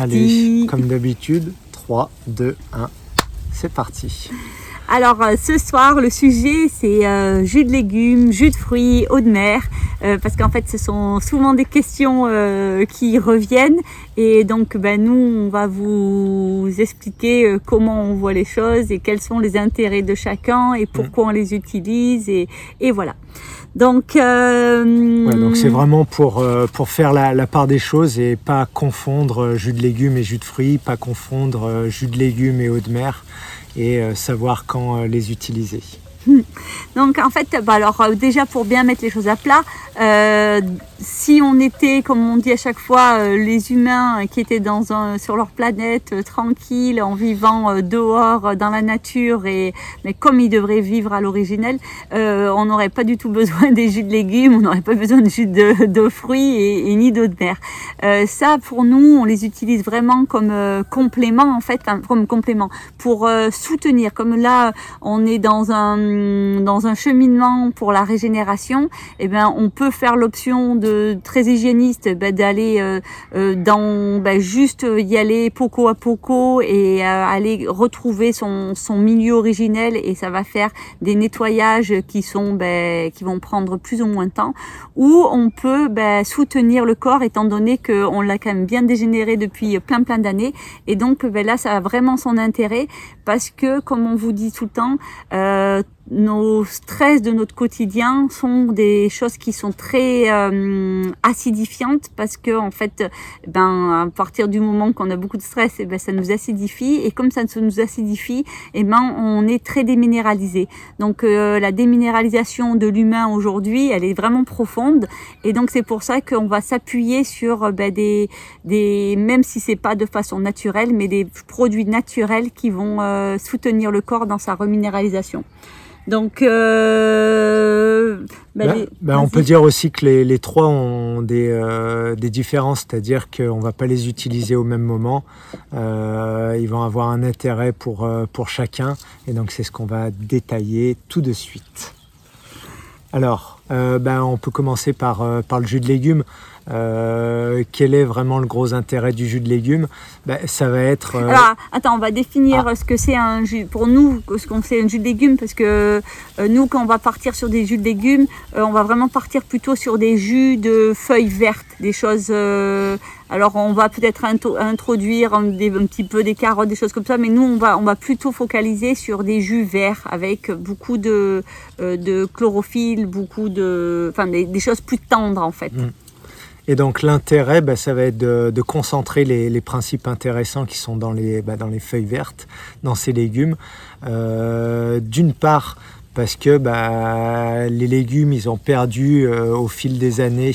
Allez, comme d'habitude, 3, 2, 1, c'est parti. Alors euh, ce soir, le sujet c'est euh, jus de légumes, jus de fruits, eau de mer, euh, parce qu'en fait ce sont souvent des questions qui reviennent et donc ben, nous on va vous expliquer comment on voit les choses et quels sont les intérêts de chacun et pourquoi on les utilise et, et voilà. Donc, euh, donc c'est vraiment pour, euh, pour faire la, part des choses et pas confondre euh, jus de légumes et jus de fruits, pas confondre jus de légumes et eau de mer et savoir quand les utiliser. Donc en fait, bah, alors euh, déjà pour bien mettre les choses à plat, euh, si on était, comme on dit à chaque fois, euh, les humains qui étaient dans un, sur leur planète tranquille, en vivant dehors dans la nature, et mais comme ils devraient vivre à l'originel, on n'aurait pas du tout besoin des jus de légumes, on n'aurait pas besoin de jus de, fruits et, ni d'eau de mer. ça, pour nous, on les utilise vraiment comme complément en fait, comme complément pour soutenir. Comme là, on est dans un dans un cheminement pour la régénération, eh ben, on peut faire l'option de très hygiéniste ben, d'aller euh, euh, dans ben, juste y aller poco à poco et euh, aller retrouver son, son milieu originel et ça va faire des nettoyages qui sont ben, qui vont prendre plus ou moins de temps. Ou on peut ben, soutenir le corps étant donné qu'on l'a quand même bien dégénéré depuis plein plein d'années et donc ben, là ça a vraiment son intérêt parce que comme on vous dit tout le temps euh, nos stress de notre quotidien sont des choses qui sont très euh, acidifiantes parce que en fait ben à partir du moment qu'on a beaucoup de stress et eh ben ça nous acidifie et comme ça nous acidifie et eh ben on est très déminéralisé. Donc euh, la déminéralisation de l'humain aujourd'hui elle est vraiment profonde et donc c'est pour ça qu'on va s'appuyer sur ben, des des même si c'est pas de façon naturelle mais des produits naturels qui vont euh, soutenir le corps dans sa reminéralisation donc, euh, bah, bah, bah, on peut dire aussi que les, les trois ont des, euh, des différences, c'est-à-dire qu'on ne va pas les utiliser au même moment. Euh, ils vont avoir un intérêt pour, pour chacun, et donc c'est ce qu'on va détailler tout de suite. Alors, on peut commencer par, par le jus de légumes. Euh, quel est vraiment le gros intérêt du jus de légumes ben, Ça va être. Alors, attends, on va définir ah. ce que c'est un jus. Pour nous, ce qu'on sait un jus de légumes, parce que nous, quand on va partir sur des jus de légumes, on va vraiment partir plutôt sur des jus de feuilles vertes, des choses alors on va peut-être introduire un, petit peu des carottes, des choses comme ça, mais nous on va, on va plutôt focaliser sur des jus verts avec beaucoup de, euh, chlorophylle, beaucoup de, enfin des, choses plus tendres en fait. Mm. Et donc l'intérêt, bah, ça va être de, concentrer les, principes intéressants qui sont dans les, bah, dans les feuilles vertes, dans ces légumes. Euh, d'une part, parce que bah, les légumes, ils ont perdu euh, au fil des années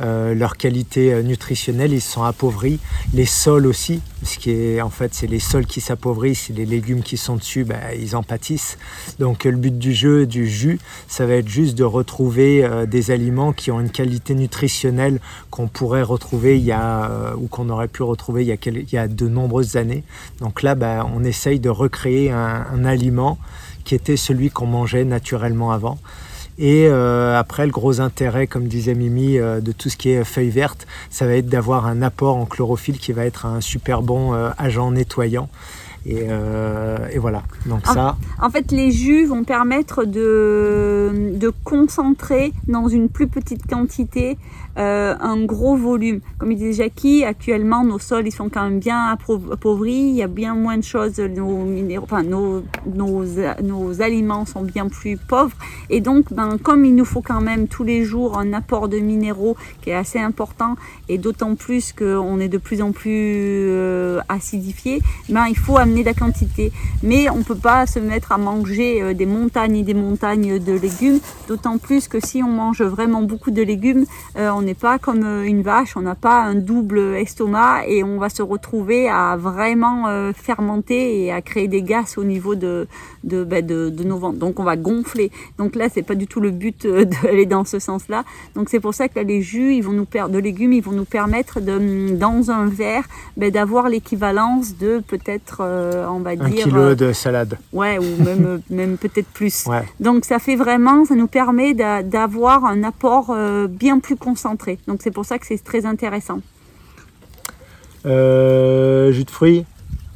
euh, leur qualité euh, nutritionnelle, ils se sont appauvris. Les sols aussi, ce qui est en fait, c'est les sols qui s'appauvrissent, les légumes qui sont dessus, bah, ils en pâtissent. Donc le but du jeu, du jus, ça va être juste de retrouver des aliments qui ont une qualité nutritionnelle qu'on pourrait retrouver il y a, ou qu'on aurait pu retrouver il y a, de nombreuses années. Donc là, bah, on essaye de recréer un aliment qui était celui qu'on mangeait naturellement avant. Et euh, après, le gros intérêt, comme disait Mimi, euh, de tout ce qui est feuilles vertes, ça va être d'avoir un apport en chlorophylle qui va être un super bon euh, agent nettoyant. Et, et, voilà. Donc ça. En fait, les jus vont permettre de, de concentrer dans une plus petite quantité euh, un gros volume. Comme il disait Jackie, actuellement nos sols ils sont quand même bien appauvris, il y a bien moins de choses, nos minéraux, enfin nos, nos, aliments sont bien plus pauvres et donc ben, comme il nous faut quand même tous les jours un apport de minéraux qui est assez important et d'autant plus qu'on est de plus en plus euh, acidifié, ben, il faut amener de la quantité. Mais on peut pas se mettre à manger euh, des montagnes et des montagnes de légumes, d'autant plus que si on mange vraiment beaucoup de légumes, on n'est pas comme euh, une vache, on n'a pas un double estomac et on va se retrouver à vraiment euh, fermenter et à créer des gaz au niveau de, de, ben, de, nos ventres. Donc on va gonfler. Donc là, c'est pas du tout le but euh, d'aller dans ce sens-là. Donc c'est pour ça que les jus, ils vont nous de légumes, ils vont nous permettre de, dans un verre, ben, d'avoir l'équivalence de peut-être, on va dire... Un kilo de salade. Ouais, ou même, même peut-être plus. Donc ça fait vraiment, ça nous permet d'avoir un apport bien plus concentré donc c'est pour ça que c'est très intéressant. jus de fruits?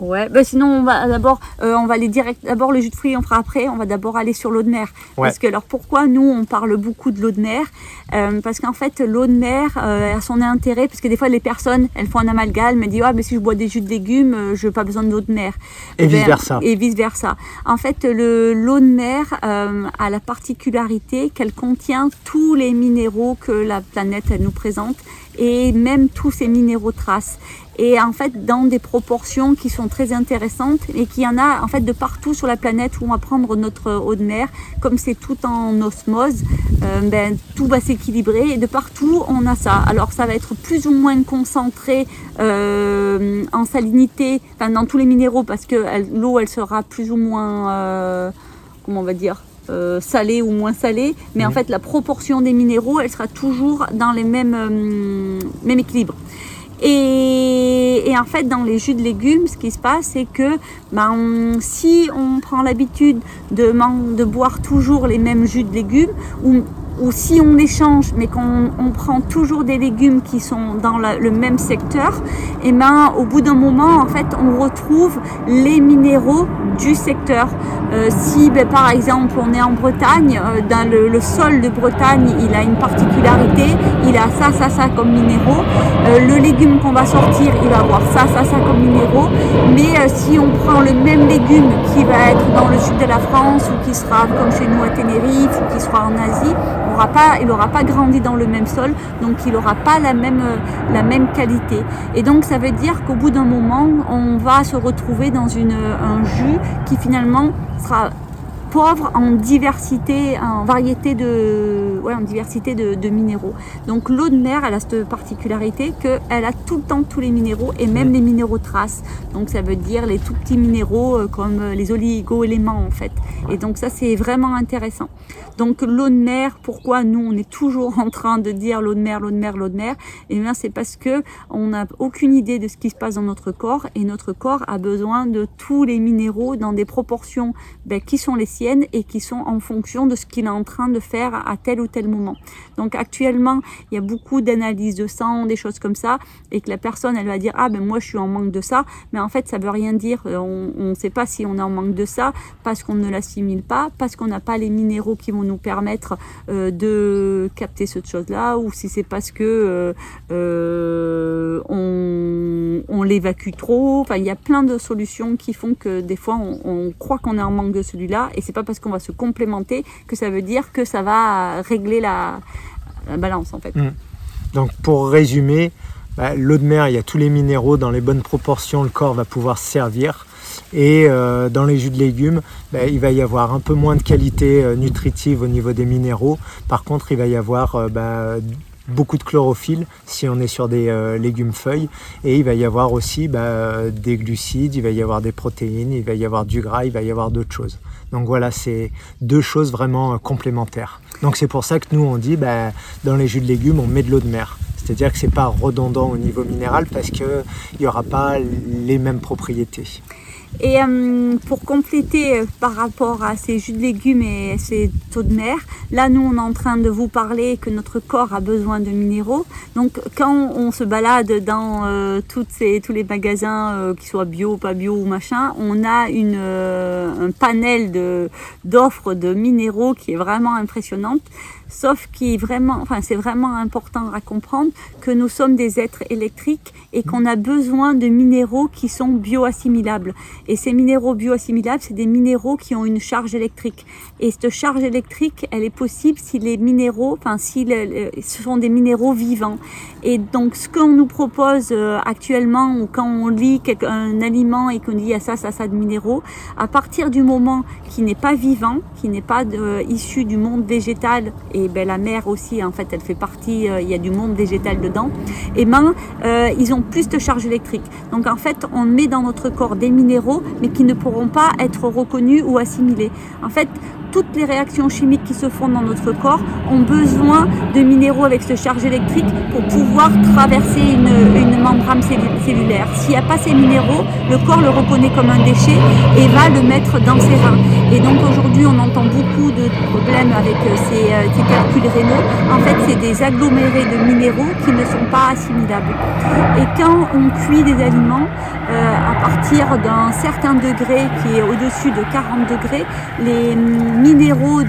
Ouais, bah sinon on va d'abord, euh, on va aller direct. D'abord le jus de fruits, on fera après. On va d'abord aller sur l'eau de mer. Parce que alors pourquoi nous on parle beaucoup de l'eau de mer? Euh, Parce qu'en fait l'eau de mer euh, a son intérêt parce que des fois les personnes elles font un amalgame, elles disent ah mais si je bois des jus de légumes, je n'ai pas besoin d'eau de mer. Et, vice versa. Et vice versa. En fait le l'eau de mer a la particularité qu'elle contient tous les minéraux que la planète elle nous présente et même tous ces minéraux traces et en fait dans des proportions qui sont très intéressantes et qu'il y en a en fait de partout sur la planète où on va prendre notre eau de mer, comme c'est tout en osmose, euh, ben, tout va s'équilibrer et de partout on a ça. Alors ça va être plus ou moins concentré euh, en salinité, enfin dans tous les minéraux parce que l'eau elle sera plus ou moins, euh, comment on va dire, euh, salée ou moins salée, mais en fait la proportion des minéraux, elle sera toujours dans les mêmes, euh, équilibres. Et, en fait, dans les jus de légumes, ce qui se passe, c'est que ben, si on prend l'habitude de, de boire toujours les mêmes jus de légumes, ou ou si on échange mais qu'on prend toujours des légumes qui sont dans le même secteur, et eh ben au bout d'un moment en fait on retrouve les minéraux du secteur. Euh, si ben, par exemple on est en Bretagne, euh, dans le, sol de Bretagne il a une particularité, il a ça, ça, ça comme minéraux. Euh, le légume qu'on va sortir il va avoir ça, ça, ça comme minéraux. Mais si on prend le même légume qui va être dans le sud de la France ou qui sera comme chez nous à Tenerife ou qui sera en Asie, pas, il n'aura pas grandi dans le même sol, donc il n'aura pas la même, la même qualité. Et donc ça veut dire qu'au bout d'un moment, on va se retrouver dans une, un jus qui finalement sera pauvre en diversité, en variété de, ouais, en diversité de, minéraux. Donc l'eau de mer, elle a cette particularité qu'elle a tout le temps tous les minéraux et même les minéraux traces. Donc ça veut dire les tout petits minéraux euh, comme les oligo-éléments en fait. Et donc ça c'est vraiment intéressant. Donc l'eau de mer, pourquoi nous on est toujours en train de dire l'eau de mer, l'eau de mer, l'eau de mer? Et eh bien c'est parce que on n'a aucune idée de ce qui se passe dans notre corps et notre corps a besoin de tous les minéraux dans des proportions ben, qui sont les et qui sont en fonction de ce qu'il est en train de faire à tel ou tel moment. Donc actuellement, il y a beaucoup d'analyses de sang, des choses comme ça, et que la personne, elle va dire ah ben moi je suis en manque de ça, mais en fait ça veut rien dire. Euh, on ne sait pas si on est en manque de ça parce qu'on ne l'assimile pas, parce qu'on n'a pas les minéraux qui vont nous permettre euh, de capter cette chose-là, ou si c'est parce que euh, on, l'évacue trop. Enfin, il y a plein de solutions qui font que des fois on, croit qu'on est en manque de celui-là, c'est pas parce qu'on va se complémenter que ça veut dire que ça va régler la, balance en fait. Mm. Donc pour résumer, bah, l'eau de mer, il y a tous les minéraux dans les bonnes proportions, le corps va pouvoir servir. Et euh, dans les jus de légumes, bah, il va y avoir un peu moins de qualité euh, nutritive au niveau des minéraux. Par contre, il va y avoir euh, bah, beaucoup de chlorophylle si on est sur des légumes feuilles et il va y avoir aussi des glucides, il va y avoir des protéines, il va y avoir du gras, il va y avoir d'autres choses. Donc voilà, c'est deux choses vraiment euh, complémentaires. Donc c'est pour ça que nous on dit bah, dans les jus de légumes on met de l'eau de mer. C'est-à-dire que c'est pas redondant au niveau minéral parce qu'il n'y aura pas les mêmes propriétés. Et euh, pour compléter euh, par rapport à ces jus de légumes et ces taux de mer, là nous on est en train de vous parler que notre corps a besoin de minéraux. Donc quand on se balade dans euh, toutes ces, tous les magasins, qui soient bio, pas bio ou machin, on a une, un panel d'offres de, de minéraux qui est vraiment impressionnante. Sauf qui vraiment, enfin c'est vraiment important à comprendre que nous sommes des êtres électriques et qu'on a besoin de minéraux qui sont bioassimilables. Et ces minéraux bioassimilables, c'est des minéraux qui ont une charge électrique. Et cette charge électrique, elle est possible si les minéraux, enfin si ce sont des minéraux vivants. Et donc ce qu'on nous propose euh, actuellement, ou quand on lit un aliment et qu'on dit à ça, ça, ça de minéraux, à partir du moment qui n'est pas vivant, qui n'est pas euh, issu du monde végétal ben, la mer aussi, en fait, elle fait partie, euh, il y a du monde végétal dedans, et ben, euh, ils ont plus de charge électrique. Donc en fait, on met dans notre corps des minéraux, mais qui ne pourront pas être reconnus ou assimilés. En fait, toutes les réactions chimiques qui se font dans notre corps ont besoin de minéraux avec cette charge électrique pour pouvoir traverser une, membrane cellulaire. S'il n'y a pas ces minéraux, le corps le reconnaît comme un déchet et va le mettre dans ses reins. Et donc aujourd'hui, on entend beaucoup de problèmes avec euh, ces, euh, ces calculs rénaux. En fait, c'est des agglomérés de minéraux qui ne sont pas assimilables. Et quand on cuit des aliments, euh, à partir d'un certain degré qui est au-dessus de 40 degrés, les minéraux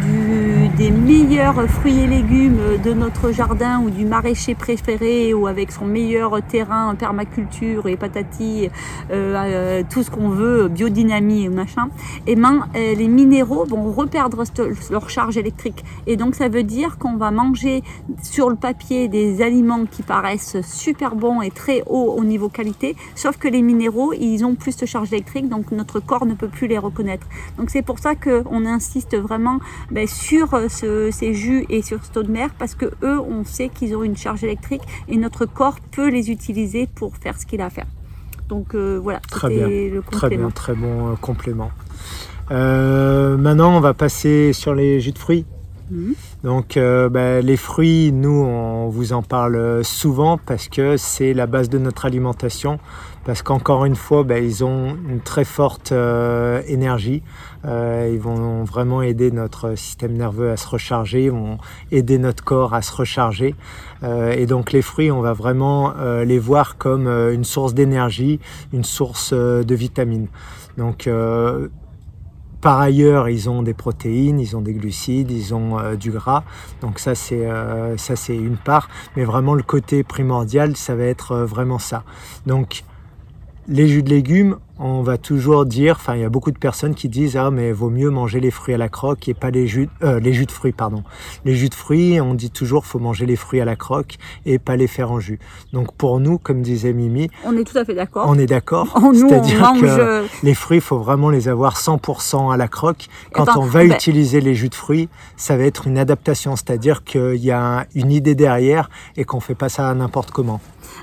des meilleurs fruits et légumes de notre jardin ou du maraîcher préféré ou avec son meilleur terrain permaculture et patati, euh, euh, tout ce qu'on veut, biodynamie et machin, et eh ben, les minéraux vont reperdre leur charge électrique. Et donc ça veut dire qu'on va manger sur le papier des aliments qui paraissent super bons et très hauts au niveau qualité, sauf que les minéraux ils ont plus de charge électrique, donc notre corps ne peut plus les reconnaître. Donc c'est pour ça qu'on insiste vraiment ben, sur euh, ces jus et sur eau de mer, parce que eux, on sait qu'ils ont une charge électrique et notre corps peut les utiliser pour faire ce qu'il a à faire. Donc euh, voilà, très bien, le très bien, très bon euh, complément. maintenant, on va passer sur les jus de fruits. Mhm. Donc ben, les fruits, nous, on vous en parle souvent parce que c'est la base de notre alimentation parce qu'encore une fois, ben, ils ont une très forte euh, énergie. Euh, ils vont vraiment aider notre système nerveux à se recharger, ils vont aider notre corps à se recharger. Euh, et donc les fruits, on va vraiment les voir comme une source d'énergie, une source de vitamines. Donc par ailleurs, ils ont des protéines, ils ont des glucides, ils ont du gras. Donc ça c'est ça c'est une part, mais vraiment le côté primordial, ça va être vraiment ça. Donc les jus de légumes, on va toujours dire, enfin il y a beaucoup de personnes qui disent ah mais vaut mieux manger les fruits à la croque et pas les jus, euh, les jus de fruits pardon. Les jus de fruits, on dit toujours faut manger les fruits à la croque et pas les faire en jus. Donc pour nous, comme disait Mimi, on est tout à fait d'accord. On est d'accord. C'est-à-dire que les fruits, faut vraiment les avoir 100% à la croque. Quand on va ben utiliser les jus de fruits, ça va être une adaptation, c'est-à-dire qu'il y a une idée derrière et qu'on fait pas ça n'importe comment.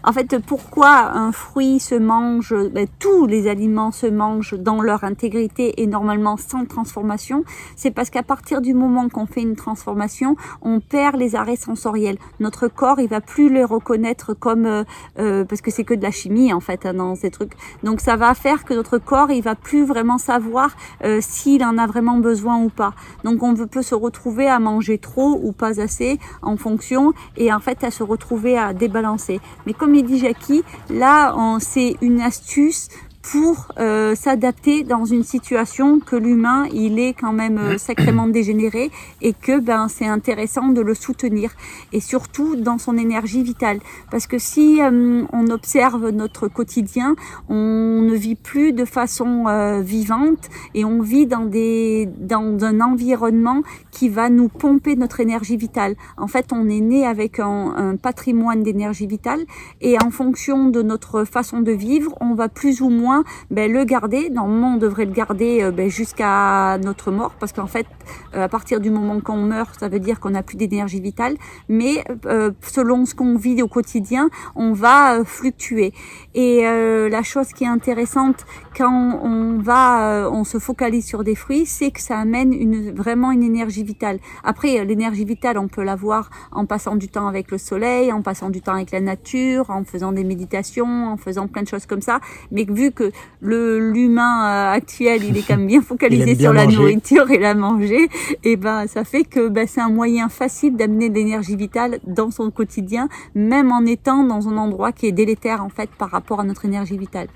En fait, pourquoi un fruit se mange, ben, tous les aliments se mangent dans leur intégrité et normalement sans transformation, c'est parce qu'à partir du moment qu'on fait une transformation, on perd les arrêts sensoriels. Notre corps, il va plus les reconnaître comme euh, euh, parce que c'est que de la chimie en fait hein, dans ces trucs. Donc ça va faire que notre corps, il va plus vraiment savoir euh, s'il en a vraiment besoin ou pas. Donc on peut se retrouver à manger trop ou pas assez en fonction et en fait à se retrouver à débalancer. Mais comme dit Jackie, là, c'est une astuce pour euh, s'adapter dans une situation que l'humain il est quand même euh, sacrément dégénéré et que ben c'est intéressant de le soutenir et surtout dans son énergie vitale. Parce que si euh, on observe notre quotidien on ne vit plus de façon vivante et on vit dans des dans un environnement qui va nous pomper notre énergie vitale. En fait on est né avec un, un patrimoine d'énergie vitale et en fonction de notre façon de vivre on va plus ou moins ben, le garder. Normalement, on devrait le garder euh, ben, jusqu'à notre mort, parce qu'en fait, euh, à partir du moment qu'on meurt, ça veut dire qu'on n'a plus d'énergie vitale. Mais euh, selon ce qu'on vit au quotidien, on va fluctuer. Et la chose qui est intéressante quand on va, on se focalise sur des fruits, c'est que ça amène une, vraiment une énergie vitale. Après, l'énergie vitale, on peut l'avoir en passant du temps avec le soleil, en passant du temps avec la nature, en faisant des méditations, en faisant plein de choses comme ça. Mais vu que le l'humain euh, actuel, il est quand même bien focalisé sur la nourriture et la manger, et ben ça fait que ben, c'est un moyen facile d'amener de l'énergie vitale dans son quotidien, même en étant dans un endroit qui est délétère en fait par rapport à notre énergie vitale.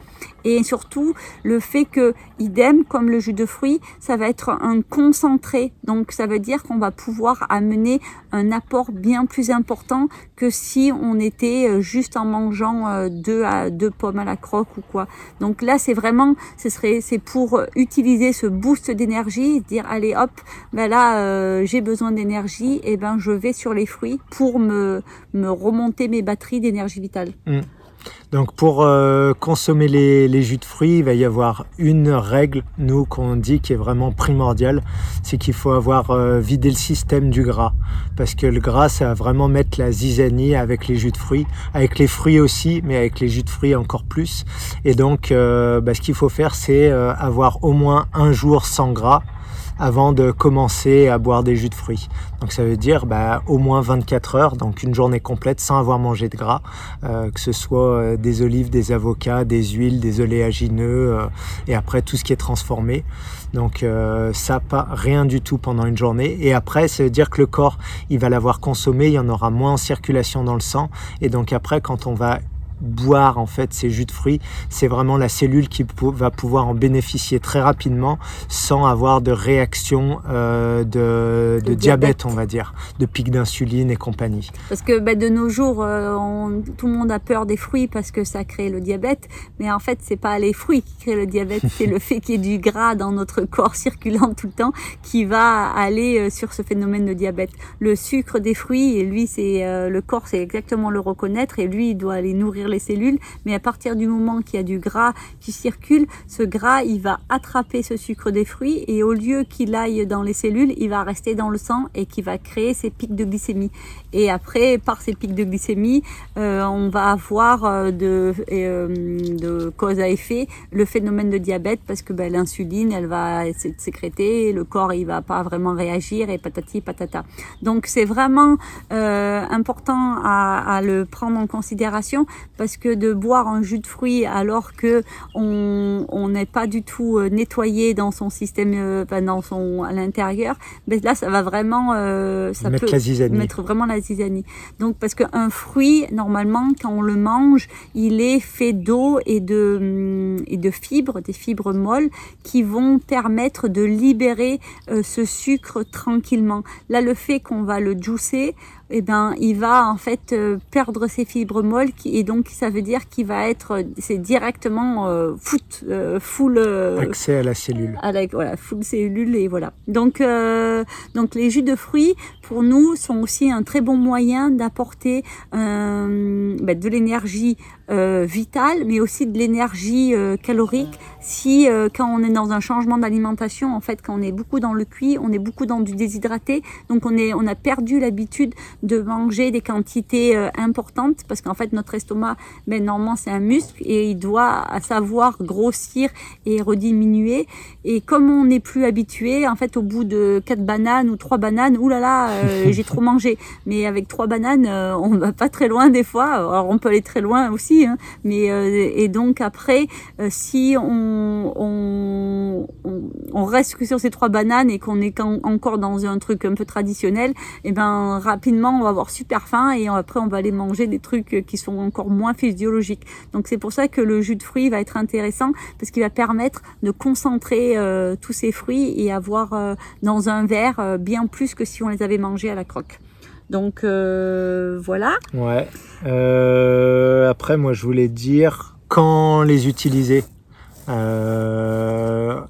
Et surtout le fait que idem comme le jus de fruits, ça va être un concentré, donc ça veut dire qu'on va pouvoir amener un apport bien plus important que si on était euh, juste en mangeant euh, deux à deux pommes à la croque ou quoi. Donc là c'est vraiment, ce serait, c'est pour utiliser ce boost d'énergie, dire allez hop, ben là euh, j'ai besoin d'énergie, et ben je vais sur les fruits pour me, me remonter mes batteries d'énergie vitale. Mmh. Donc pour euh, consommer les, jus de fruits, il va y avoir une règle, nous, qu'on dit qui est vraiment primordiale, c'est qu'il faut avoir euh, vidé le système du gras. Parce que le gras, ça va vraiment mettre la zizanie avec les jus de fruits, avec les fruits aussi, mais avec les jus de fruits encore plus. Et donc, euh, bah, ce qu'il faut faire, c'est avoir au moins un jour sans gras avant de commencer à boire des jus de fruits. Donc ça veut dire bah, au moins 24 heures, donc une journée complète sans avoir mangé de gras, euh, que ce soit euh, des olives, des avocats, des huiles, des oléagineux euh, et après tout ce qui est transformé. Donc ça pas rien du tout pendant une journée et après ça veut dire que le corps il va l'avoir consommé, il y en aura moins en circulation dans le sang et donc après quand on va boire en fait ces jus de fruits, c'est vraiment la cellule qui va pouvoir en bénéficier très rapidement sans avoir de réaction euh, de, de, diabète, on va dire, de pic d'insuline et compagnie. Parce que bah, de nos jours, euh, tout le monde a peur des fruits parce que ça crée le diabète, mais en fait c'est pas les fruits qui créent le diabète, c'est le fait qu'il y ait du gras dans notre corps circulant tout le temps qui va aller euh, sur ce phénomène de diabète. Le sucre des fruits, et lui c'est le corps, c'est exactement le reconnaître et lui il doit aller nourrir les cellules, mais à partir du moment qu'il y a du gras qui circule, ce gras, il va attraper ce sucre des fruits et au lieu qu'il aille dans les cellules, il va rester dans le sang et qui va créer ces pics de glycémie. Et après, par ces pics de glycémie, euh, on va avoir euh, de, euh, de cause à effet le phénomène de diabète parce que ben, l'insuline, elle va être sécrétée, le corps, il va pas vraiment réagir et patati patata. Donc c'est vraiment important à, à le prendre en considération parce que de boire un jus de fruits alors que on n'est pas du tout euh, nettoyé dans son système, euh, dans son à l'intérieur, ben là ça va vraiment, euh, ça mettre peut mettre vraiment la zizanie. Donc parce qu'un fruit normalement quand on le mange, il est fait d'eau et de et de fibres, des fibres molles qui vont permettre de libérer ce sucre tranquillement. Là le fait qu'on va le juicer, eh ben, il va en fait euh, perdre ses fibres molles et donc ça veut dire qu'il va être, c'est directement euh, foot, euh, full accès à la cellule. À la, voilà, full cellule et voilà. Donc, donc les jus de fruits pour nous sont aussi un très bon moyen d'apporter ben, de l'énergie vitale, mais aussi de l'énergie calorique. Si quand on est dans un changement d'alimentation, en fait, quand on est beaucoup dans le cuit, on est beaucoup dans du déshydraté, donc on est, on a perdu l'habitude de manger des quantités euh, importantes parce qu'en fait notre estomac, ben, normalement c'est un muscle et il doit savoir grossir et rediminuer. Et comme on n'est plus habitué, en fait au bout de quatre bananes ou trois bananes, oulala, euh, j'ai trop mangé. Mais avec trois bananes, euh, on va pas très loin des fois. Alors on peut aller très loin aussi, hein. mais et donc après, si on, reste que sur ces trois bananes et qu'on est encore dans un truc un peu traditionnel, et eh ben rapidement on va avoir super faim et après on va aller manger des trucs qui sont encore moins physiologiques. Donc c'est pour ça que le jus de fruits va être intéressant parce qu'il va permettre de concentrer euh, tous ces fruits et avoir euh, dans un verre euh, bien plus que si on les avait mangés à la croque. Donc voilà. Ouais. après moi je voulais dire quand les utiliser. je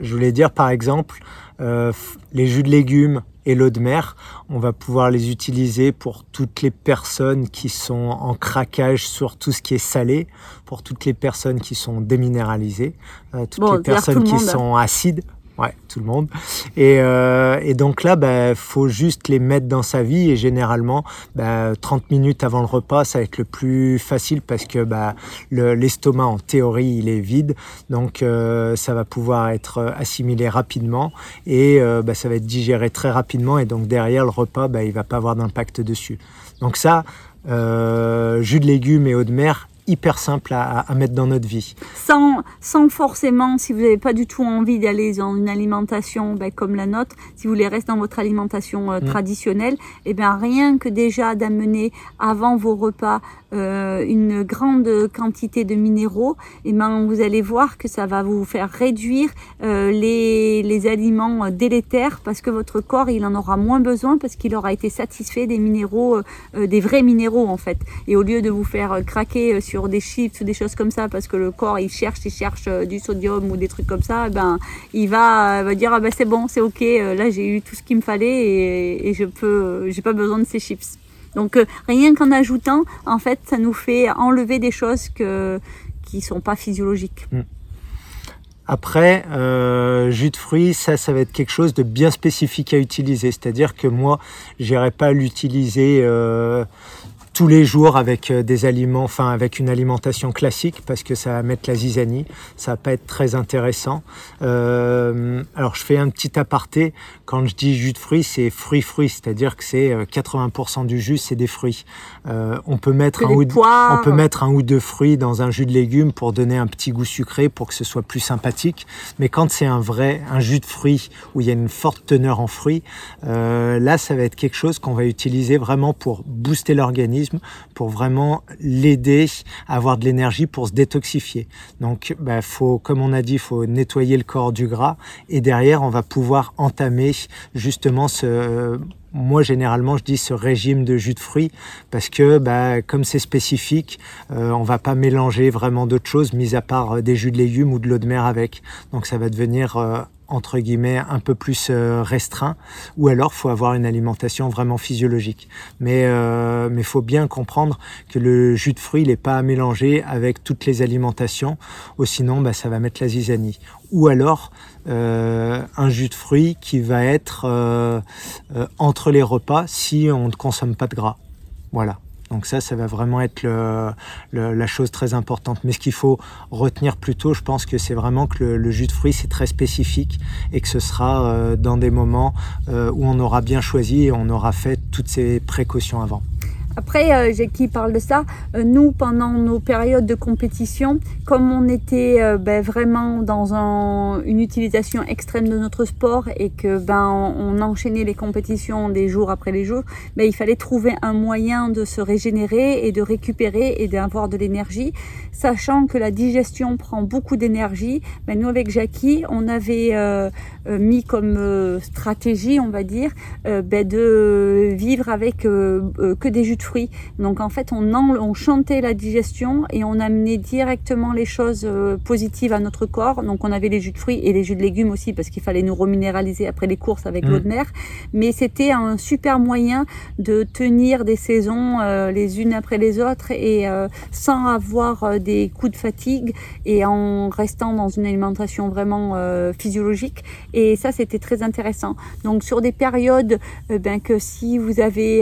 voulais dire par exemple les jus de légumes et l'eau de mer, on va pouvoir les utiliser pour toutes les personnes qui sont en craquage sur tout ce qui est salé, pour toutes les personnes qui sont déminéralisées, euh, toutes les personnes qui sont acides. Ouais, tout le monde. Et, euh, donc là, bah, faut juste les mettre dans sa vie et généralement, bah, 30 minutes avant le repas, ça va être le plus facile parce que bah, l'estomac, en théorie, il est vide. Donc euh, ça va pouvoir être assimilé rapidement et euh, bah, ça va être digéré très rapidement et donc derrière le repas, bah, il va pas avoir d'impact dessus. Donc ça, euh, jus de légumes et eau de mer, hyper simple à, mettre dans notre vie. Sans, sans forcément, si vous n'avez pas du tout envie d'aller dans une alimentation ben, comme la nôtre, si vous voulez rester dans votre alimentation euh, mm. traditionnelle, et eh bien rien que déjà d'amener avant vos repas euh, une grande quantité de minéraux, et eh ben vous allez voir que ça va vous faire réduire euh, les, les aliments délétères parce que votre corps il en aura moins besoin parce qu'il aura été satisfait des minéraux, des vrais minéraux en fait. Et au lieu de vous faire craquer sur des chips ou des choses comme ça parce que le corps il cherche, il cherche euh, du sodium ou des trucs comme ça, ben il va, va dire ah ben c'est bon, c'est ok, euh, là j'ai eu tout ce qu'il me fallait et, et je peux, j'ai pas besoin de ces chips. Donc euh, rien qu'en ajoutant, en fait, ça nous fait enlever des choses qui sont pas physiologiques. Mm. Après, euh, jus de fruits, ça, ça va être quelque chose de bien spécifique à utiliser. C'est-à-dire que moi, j'irai pas l'utiliser tous les jours avec euh, des aliments, enfin avec une alimentation classique parce que ça va mettre la zizanie, ça va pas être très intéressant. Euh, alors je fais un petit aparté, quand je dis jus de fruits, c'est fruits-fruits, c'est-à-dire que c'est 80% euh, du jus, c'est des fruits. Euh, on, peut mettre un ou, on peut mettre un ou deux fruits dans un jus de légumes pour donner un petit goût sucré, pour que ce soit plus sympathique. Mais quand c'est un vrai, un jus de fruits où il y a une forte teneur en fruits, euh, là ça va être quelque chose qu'on va utiliser vraiment pour booster l'organisme, pour vraiment l'aider à avoir de l'énergie pour se détoxifier. Donc, bah, faut, comme on a dit, il faut nettoyer le corps du gras et derrière on va pouvoir entamer justement ce moi généralement je dis ce régime de jus de fruits parce que bah, comme c'est spécifique, euh, on va pas mélanger vraiment d'autres choses mis à part euh, des jus de légumes ou de l'eau de mer avec. Donc ça va devenir euh, entre guillemets un peu plus euh, restreint ou alors faut avoir une alimentation vraiment physiologique. Mais euh, faut bien comprendre que le jus de fruits il est pas à mélanger avec toutes les alimentations ou sinon bah, ça va mettre la zizanie. Ou alors euh, un jus de fruits qui va être euh, entre les repas si on ne consomme pas de gras. Voilà donc ça, ça va vraiment être la chose très importante. Mais ce qu'il faut retenir plutôt, je pense que c'est vraiment que le, jus de fruits, c'est très spécifique et que ce sera euh, dans des moments euh, où on aura bien choisi et on aura fait toutes ces précautions avant. Après, euh, qui parle de ça? Euh, nous, pendant nos périodes de compétition, comme on était euh, ben, vraiment dans un, une utilisation extrême de notre sport et que ben on, enchaînait les compétitions des jours après les jours, ben, il fallait trouver un moyen de se régénérer et de récupérer et d'avoir de l'énergie, sachant que la digestion prend beaucoup d'énergie. Ben, nous, avec Jackie, on avait mis comme stratégie, on va dire, ben, de vivre avec que des jus fruits. Donc en fait, on, on chantait la digestion et on amenait directement les choses euh, positives à notre corps. Donc on avait les jus de fruits et les jus de légumes aussi parce qu'il fallait nous reminéraliser après les courses avec l'eau de mer. Mais c'était un super moyen de tenir des saisons euh, les unes après les autres et euh, sans avoir des coups de fatigue et en restant dans une alimentation vraiment physiologique. Et ça, c'était très intéressant. Donc sur des périodes, ben que si vous avez,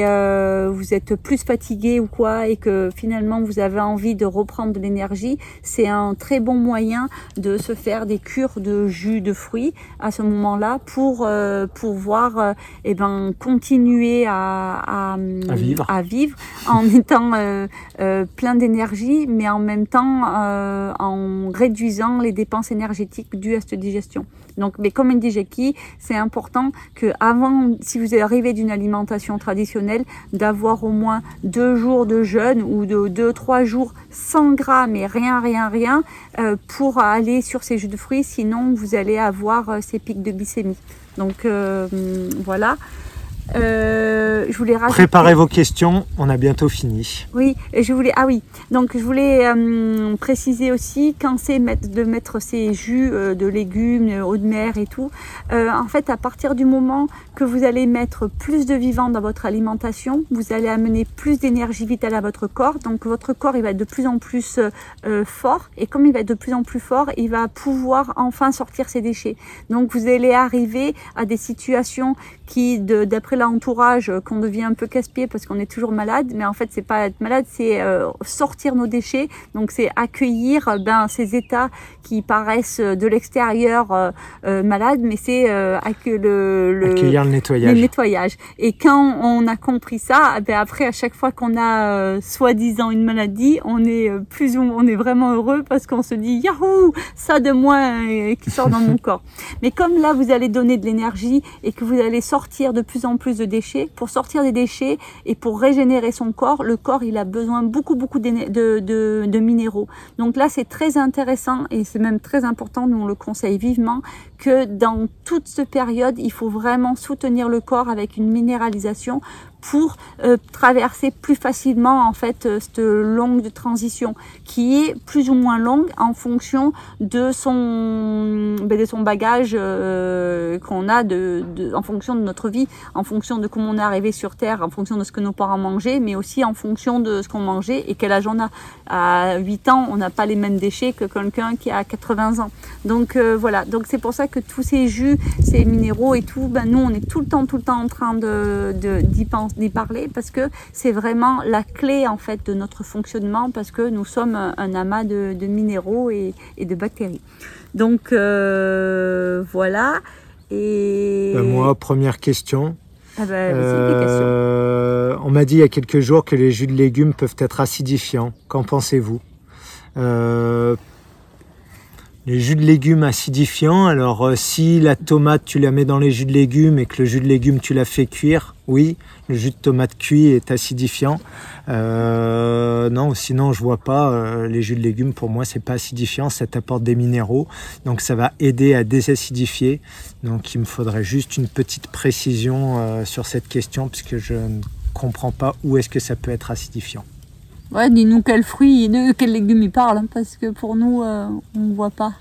vous êtes plus fatigué ou quoi et que finalement vous avez envie de reprendre de l'énergie, c'est un très bon moyen de se faire des cures de jus de fruits à ce moment-là pour euh, pouvoir euh, eh ben, continuer à, à, vivre. à vivre en étant euh, euh, plein d'énergie mais en même temps euh, en réduisant les dépenses énergétiques dues à cette digestion. Donc, mais comme dit Jackie, c'est important que avant, si vous arrivez d'une alimentation traditionnelle, d'avoir au moins deux jours de jeûne ou de deux, trois jours sans gras, mais rien, rien, rien, euh, pour aller sur ces jus de fruits. Sinon, vous allez avoir euh, ces pics de glycémie. Donc, euh, voilà. Euh, je voulais Préparez vos questions, on a bientôt fini. Oui, je voulais ah oui, donc je voulais euh, préciser aussi quand c'est de mettre ces jus euh, de légumes, eau de mer et tout. en fait, à partir du moment que vous allez mettre plus de vivant dans votre alimentation, vous allez amener plus d'énergie vitale à votre corps. Donc votre corps il va être de plus en plus fort et comme il va être de plus en plus fort, il va pouvoir enfin sortir ses déchets. Donc vous allez arriver à des situations qui, d'après l'entourage, euh, qu'on devient un peu casse-pied parce qu'on est toujours malade, mais en fait c'est pas être malade, c'est euh, sortir nos déchets. Donc c'est accueillir euh, ben ces états qui paraissent de l'extérieur euh, malades, mais c'est le, le, accueillir le nettoyage. le nettoyage. Et quand on a compris ça, ben après à chaque fois qu'on a soi-disant une maladie, on est plus on est vraiment heureux parce qu'on se dit yahoo ça de moi qui sort dans mon corps. Mais comme là vous allez donner de l'énergie et que vous allez sortir de plus en plus de déchets. Pour sortir des déchets et pour régénérer son corps, le corps il a besoin beaucoup beaucoup de, de, de minéraux. Donc là c'est très intéressant et c'est même très important, nous on le conseille vivement, que dans toute cette période il faut vraiment soutenir le corps avec une minéralisation pour euh, traverser plus facilement en fait euh, cette longue transition qui est plus ou moins longue en fonction de son ben, de son bagage euh, qu'on a de, en fonction de notre vie en fonction de comment on est arrivé sur terre en fonction de ce que nos parents mangeaient mais aussi en fonction de ce qu'on mangeait et quel âge on a. À 8 ans on n'a pas les mêmes déchets que quelqu'un qui a 80 ans. Donc voilà. Donc c'est pour ça que tous ces jus ces minéraux et tout ben nous on est tout le temps tout le temps en train de d'y penser d'y parler parce que c'est vraiment la clé en fait de notre fonctionnement parce que nous sommes un, amas de, minéraux et, de bactéries. Donc euh, voilà. Et... Ben, moi, première question. Ah ben, euh, on m'a dit il y a quelques jours que les jus de légumes peuvent être acidifiants. Qu'en pensez-vous? Euh, les jus de légumes acidifiants, alors euh, si la tomate tu la mets dans les jus de légumes et que le jus de légumes tu la fais cuire, oui, le jus de tomate cuit est acidifiant. Euh, non, sinon je vois pas. Euh, les jus de légumes pour moi c'est pas acidifiant, ça t'apporte des minéraux, donc ça va aider à désacidifier. Donc il me faudrait juste une petite précision sur cette question puisque je ne comprends pas où est-ce que ça peut être acidifiant. Ouais, dis-nous quels fruits, de quels légumes il parle, hein, parce que pour nous, euh, on ne voit pas.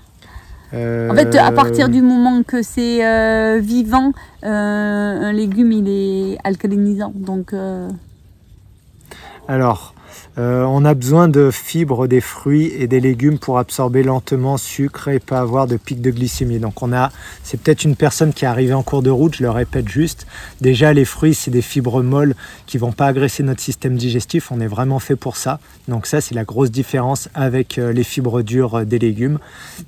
En fait, à partir du moment que c'est euh, vivant, euh, un légume, il est alcalinisant. Donc, Alors, euh, on a besoin de fibres des fruits et des légumes pour absorber lentement sucre et pas avoir de pic de glycémie. Donc on a, c'est peut-être une personne qui est arrivée en cours de route, je le répète juste. Déjà les fruits c'est des fibres molles qui vont pas agresser notre système digestif. On est vraiment fait pour ça. Donc ça c'est la grosse différence avec euh, les fibres dures euh, des légumes.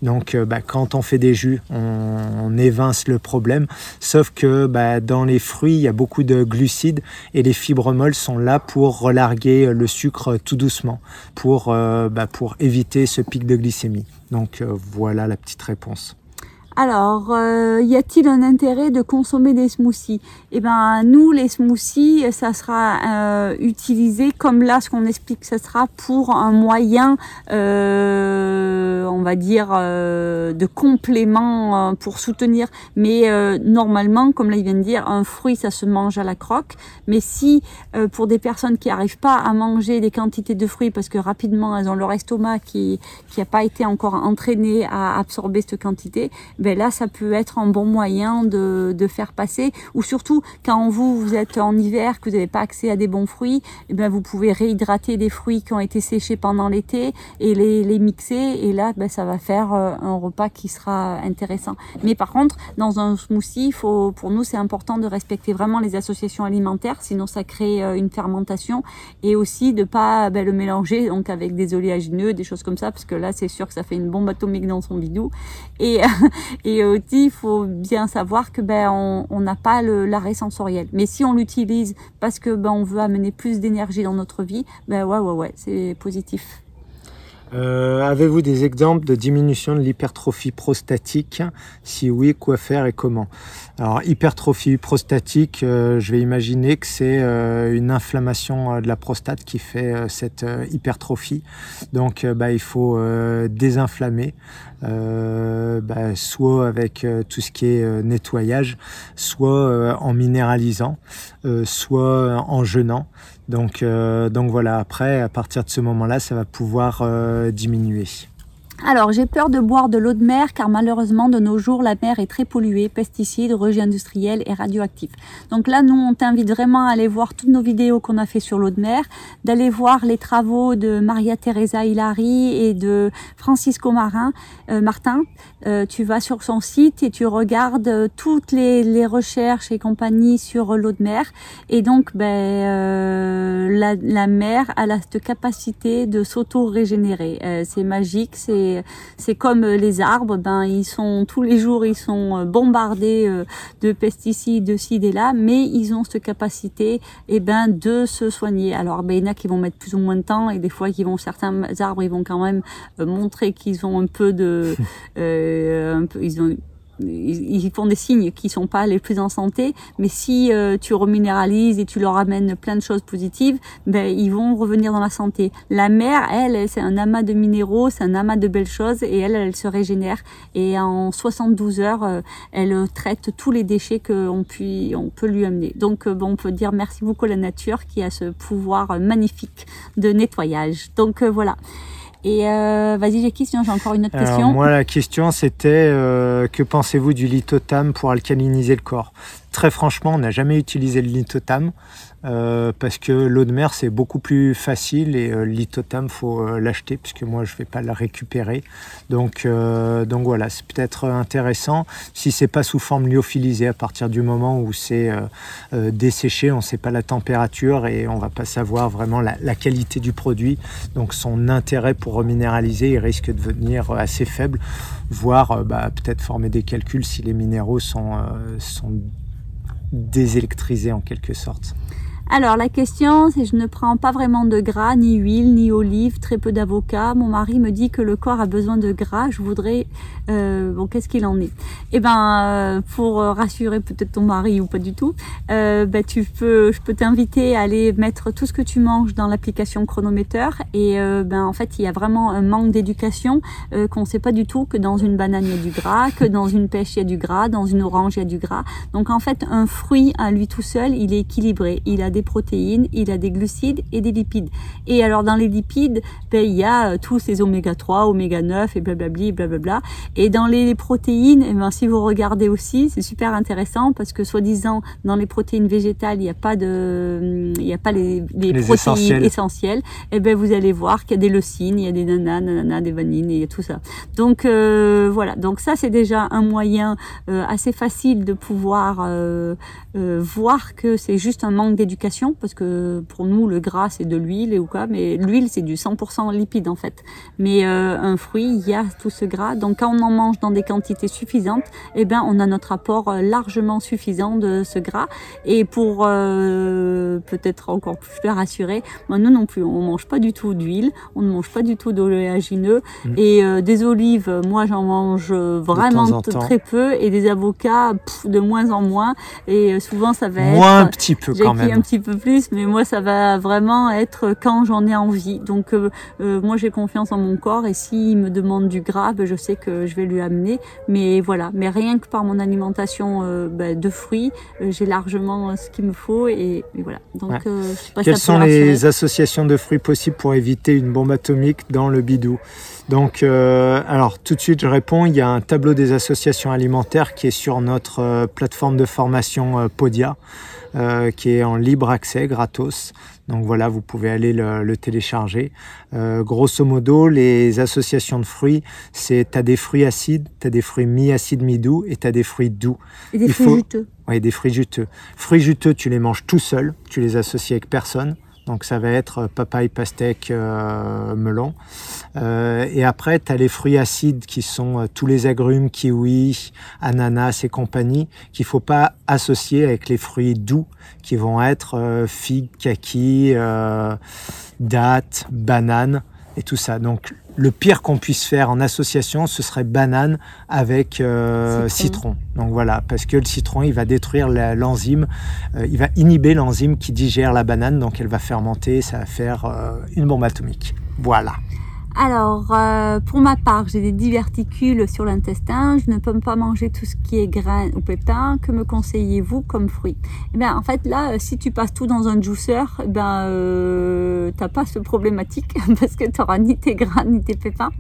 Donc bah, quand on fait des jus, on, évince le problème. Sauf que bah, dans les fruits il y a beaucoup de glucides et les fibres molles sont là pour relarguer le sucre tout doucement pour, euh, bah, pour éviter ce pic de glycémie. Donc euh, voilà la petite réponse. Alors, euh, y a-t-il un intérêt de consommer des smoothies? Eh ben, nous, les smoothies, ça sera euh, utilisé comme là, ce qu'on explique, ça sera pour un moyen, euh, on va dire, de complément pour soutenir. Mais normalement, comme là il vient de dire, un fruit, ça se mange à la croque. Mais si pour des personnes qui n'arrivent pas à manger des quantités de fruits parce que rapidement elles ont leur estomac qui qui n'a pas été encore entraîné à absorber cette quantité ben là, ça peut être un bon moyen de, de faire passer. Ou surtout, quand vous, vous êtes en hiver, que vous n'avez pas accès à des bons fruits, eh ben, vous pouvez réhydrater des fruits qui ont été séchés pendant l'été et les, les mixer. Et là, ben, ça va faire euh, un repas qui sera intéressant. Mais par contre, dans un smoothie, faut, pour nous, c'est important de respecter vraiment les associations alimentaires, sinon ça crée euh, une fermentation. Et aussi de pas ben, le mélanger donc avec des oléagineux, des choses comme ça, parce que là, c'est sûr que ça fait une bombe atomique dans son bidou. Et, Et aussi, il faut bien savoir que ben on n'a pas l'arrêt sensoriel. Mais si on l'utilise parce que ben on veut amener plus d'énergie dans notre vie, ben ouais ouais ouais, c'est positif. Euh, avez-vous des exemples de diminution de l'hypertrophie prostatique? Si oui, quoi faire et comment? Alors, hypertrophie prostatique, euh, je vais imaginer que c'est euh, une inflammation de la prostate qui fait cette hypertrophie. Donc, bah, il faut désinflammer, bah, soit avec tout ce qui est nettoyage, soit en minéralisant, soit en jeûnant. Donc, euh, donc voilà, après, à partir de ce moment-là, ça va pouvoir euh, diminuer. Alors, j'ai peur de boire de l'eau de mer car malheureusement, de nos jours, la mer est très polluée, pesticides, rejets industriels et radioactifs. Donc là, nous, on t'invite vraiment à aller voir toutes nos vidéos qu'on a fait sur l'eau de mer, d'aller voir les travaux de Maria Teresa Hilary et de Francisco Marin, euh, Martin. Euh, tu vas sur son site et tu regardes euh, toutes les, recherches et compagnies sur l'eau de mer. Et donc, ben, la, mer a la capacité de s'auto-régénérer. c'est magique, c'est c'est comme euh, les arbres, ben ils sont tous les jours ils sont euh, bombardés euh, de pesticides, de ci et là, mais ils ont cette capacité et eh ben de se soigner. Alors ben, il y en a qui vont mettre plus ou moins de temps et des fois qui vont certains arbres ils vont quand même montrer qu'ils ont un peu de un peu, ils ont ils font des signes qui sont pas les plus en santé, mais si euh, tu reminéralises et tu leur amènes plein de choses positives, ben ils vont revenir dans la santé. La mer, elle, c'est un amas de minéraux, c'est un amas de belles choses et elle, elle se régénère et en 72 heures, euh, elle traite tous les déchets qu'on on peut lui amener. Donc euh, bon, on peut dire merci beaucoup à la nature qui a ce pouvoir magnifique de nettoyage. Donc voilà. Et euh, vas-y, Jackie, sinon j'ai encore une autre question. Moi, la question, c'était euh, que pensez-vous du lithotam pour alcaliniser le corps? Très franchement, on n'a jamais utilisé le lithotam. euh, parce que l'eau de mer c'est beaucoup plus facile et euh, il faut euh, l'acheter puisque moi je vais pas la récupérer. Donc donc voilà, c'est peut-être intéressant si c'est pas sous forme lyophilisée à partir du moment où c'est desséché, on sait pas la température et on va pas savoir vraiment la, qualité du produit. Donc son intérêt pour reminéraliser il risque de devenir assez faible, voire bah, peut-être former des calculs si les minéraux sont désélectrisés en quelque sorte. Alors la question, c'est je ne prends pas vraiment de gras, ni huile, ni olive, très peu d'avocat. Mon mari me dit que le corps a besoin de gras. Je voudrais, euh, bon, qu'est-ce qu'il en est? Eh ben, euh, pour rassurer peut-être ton mari ou pas du tout, euh, ben, tu peux, je peux t'inviter à aller mettre tout ce que tu manges dans l'application chronométeur. Et ben en fait, il y a vraiment un manque d'éducation qu'on ne sait pas du tout que dans une banane il y a du gras, que dans une pêche il y a du gras, dans une orange il y a du gras. Donc en fait, un fruit à lui tout seul, il est équilibré. Il a des protéines, il a des glucides et des lipides. Et alors dans les lipides, ben, il y a euh, tous ces oméga 3, oméga 9 et blablabli, blablabla. Et dans les protéines, eh ben, si vous regardez aussi, c'est super intéressant parce que soi-disant dans les protéines végétales, il n'y a pas de, il n'y a pas les, les, protéines essentielles. Et eh ben vous allez voir qu'il y a des leucines, il y a des nanas, nananas, des vanines, il y a tout ça. Donc euh, voilà. Donc ça c'est déjà un moyen euh, assez facile de pouvoir euh, euh voir que c'est juste un manque d'éducation parce que pour nous le gras c'est de l'huile et ou quoi, mais l'huile c'est du 100% lipide en fait. Mais euh, un fruit il y a tout ce gras, donc quand on en mange dans des quantités suffisantes, eh ben on a notre apport euh, largement suffisant de ce gras. Et pour euh, peut-être encore plus le rassurer, moi nous non plus, on mange pas du tout d'huile, on ne mange pas du tout d'oléagineux mmh. et des olives, moi j'en mange vraiment très peu et des avocats de moins en moins et souvent ça va être moins un petit peu quand même peu plus, mais moi ça va vraiment être quand j'en ai envie. Donc euh, euh, moi j'ai confiance en mon corps et s'il me demande du gras, ben, je sais que je vais lui amener. Mais voilà, mais rien que par mon alimentation euh, ben, de fruits, j'ai largement ce qu'il me faut et, voilà. Donc quelles sont les associations de fruits possibles pour éviter une bombe atomique dans le bidou? Donc, alors tout de suite, je réponds. Il y a un tableau des associations alimentaires qui est sur notre plateforme de formation Podia. Euh, qui est en libre accès, gratos. Donc voilà, vous pouvez aller le, télécharger. Euh, grosso modo, les associations de fruits, c'est tu as des fruits acides, tu as des fruits mi-acides, mi-doux et tu as des fruits doux. Et des fruits juteux. Oui, des fruits juteux. Fruits juteux, tu les manges tout seul, tu les associes avec personne. Donc ça va être papaye, pastèque, euh, melon. Euh, et après, tu les fruits acides qui sont euh, tous les agrumes, kiwi, ananas et compagnie, qu'il faut pas associer avec les fruits doux qui vont être figues, kaki, dattes, bananes et tout ça. Donc le pire qu'on puisse faire en association, ce serait banane avec euh, citron. Donc voilà, parce que le citron, il va détruire l'enzyme, euh, il va inhiber l'enzyme qui digère la banane, donc elle va fermenter, ça va faire euh, une bombe atomique. Voilà. Alors, euh, pour ma part, j'ai des diverticules sur l'intestin. Je ne peux pas manger tout ce qui est grain ou pépins. Que me conseillez-vous comme fruit? Eh bien, en fait, là, euh, si tu passes tout dans un juicer, eh ben, euh, t'as pas ce problématique parce que tu n'auras ni tes grains ni tes pépins.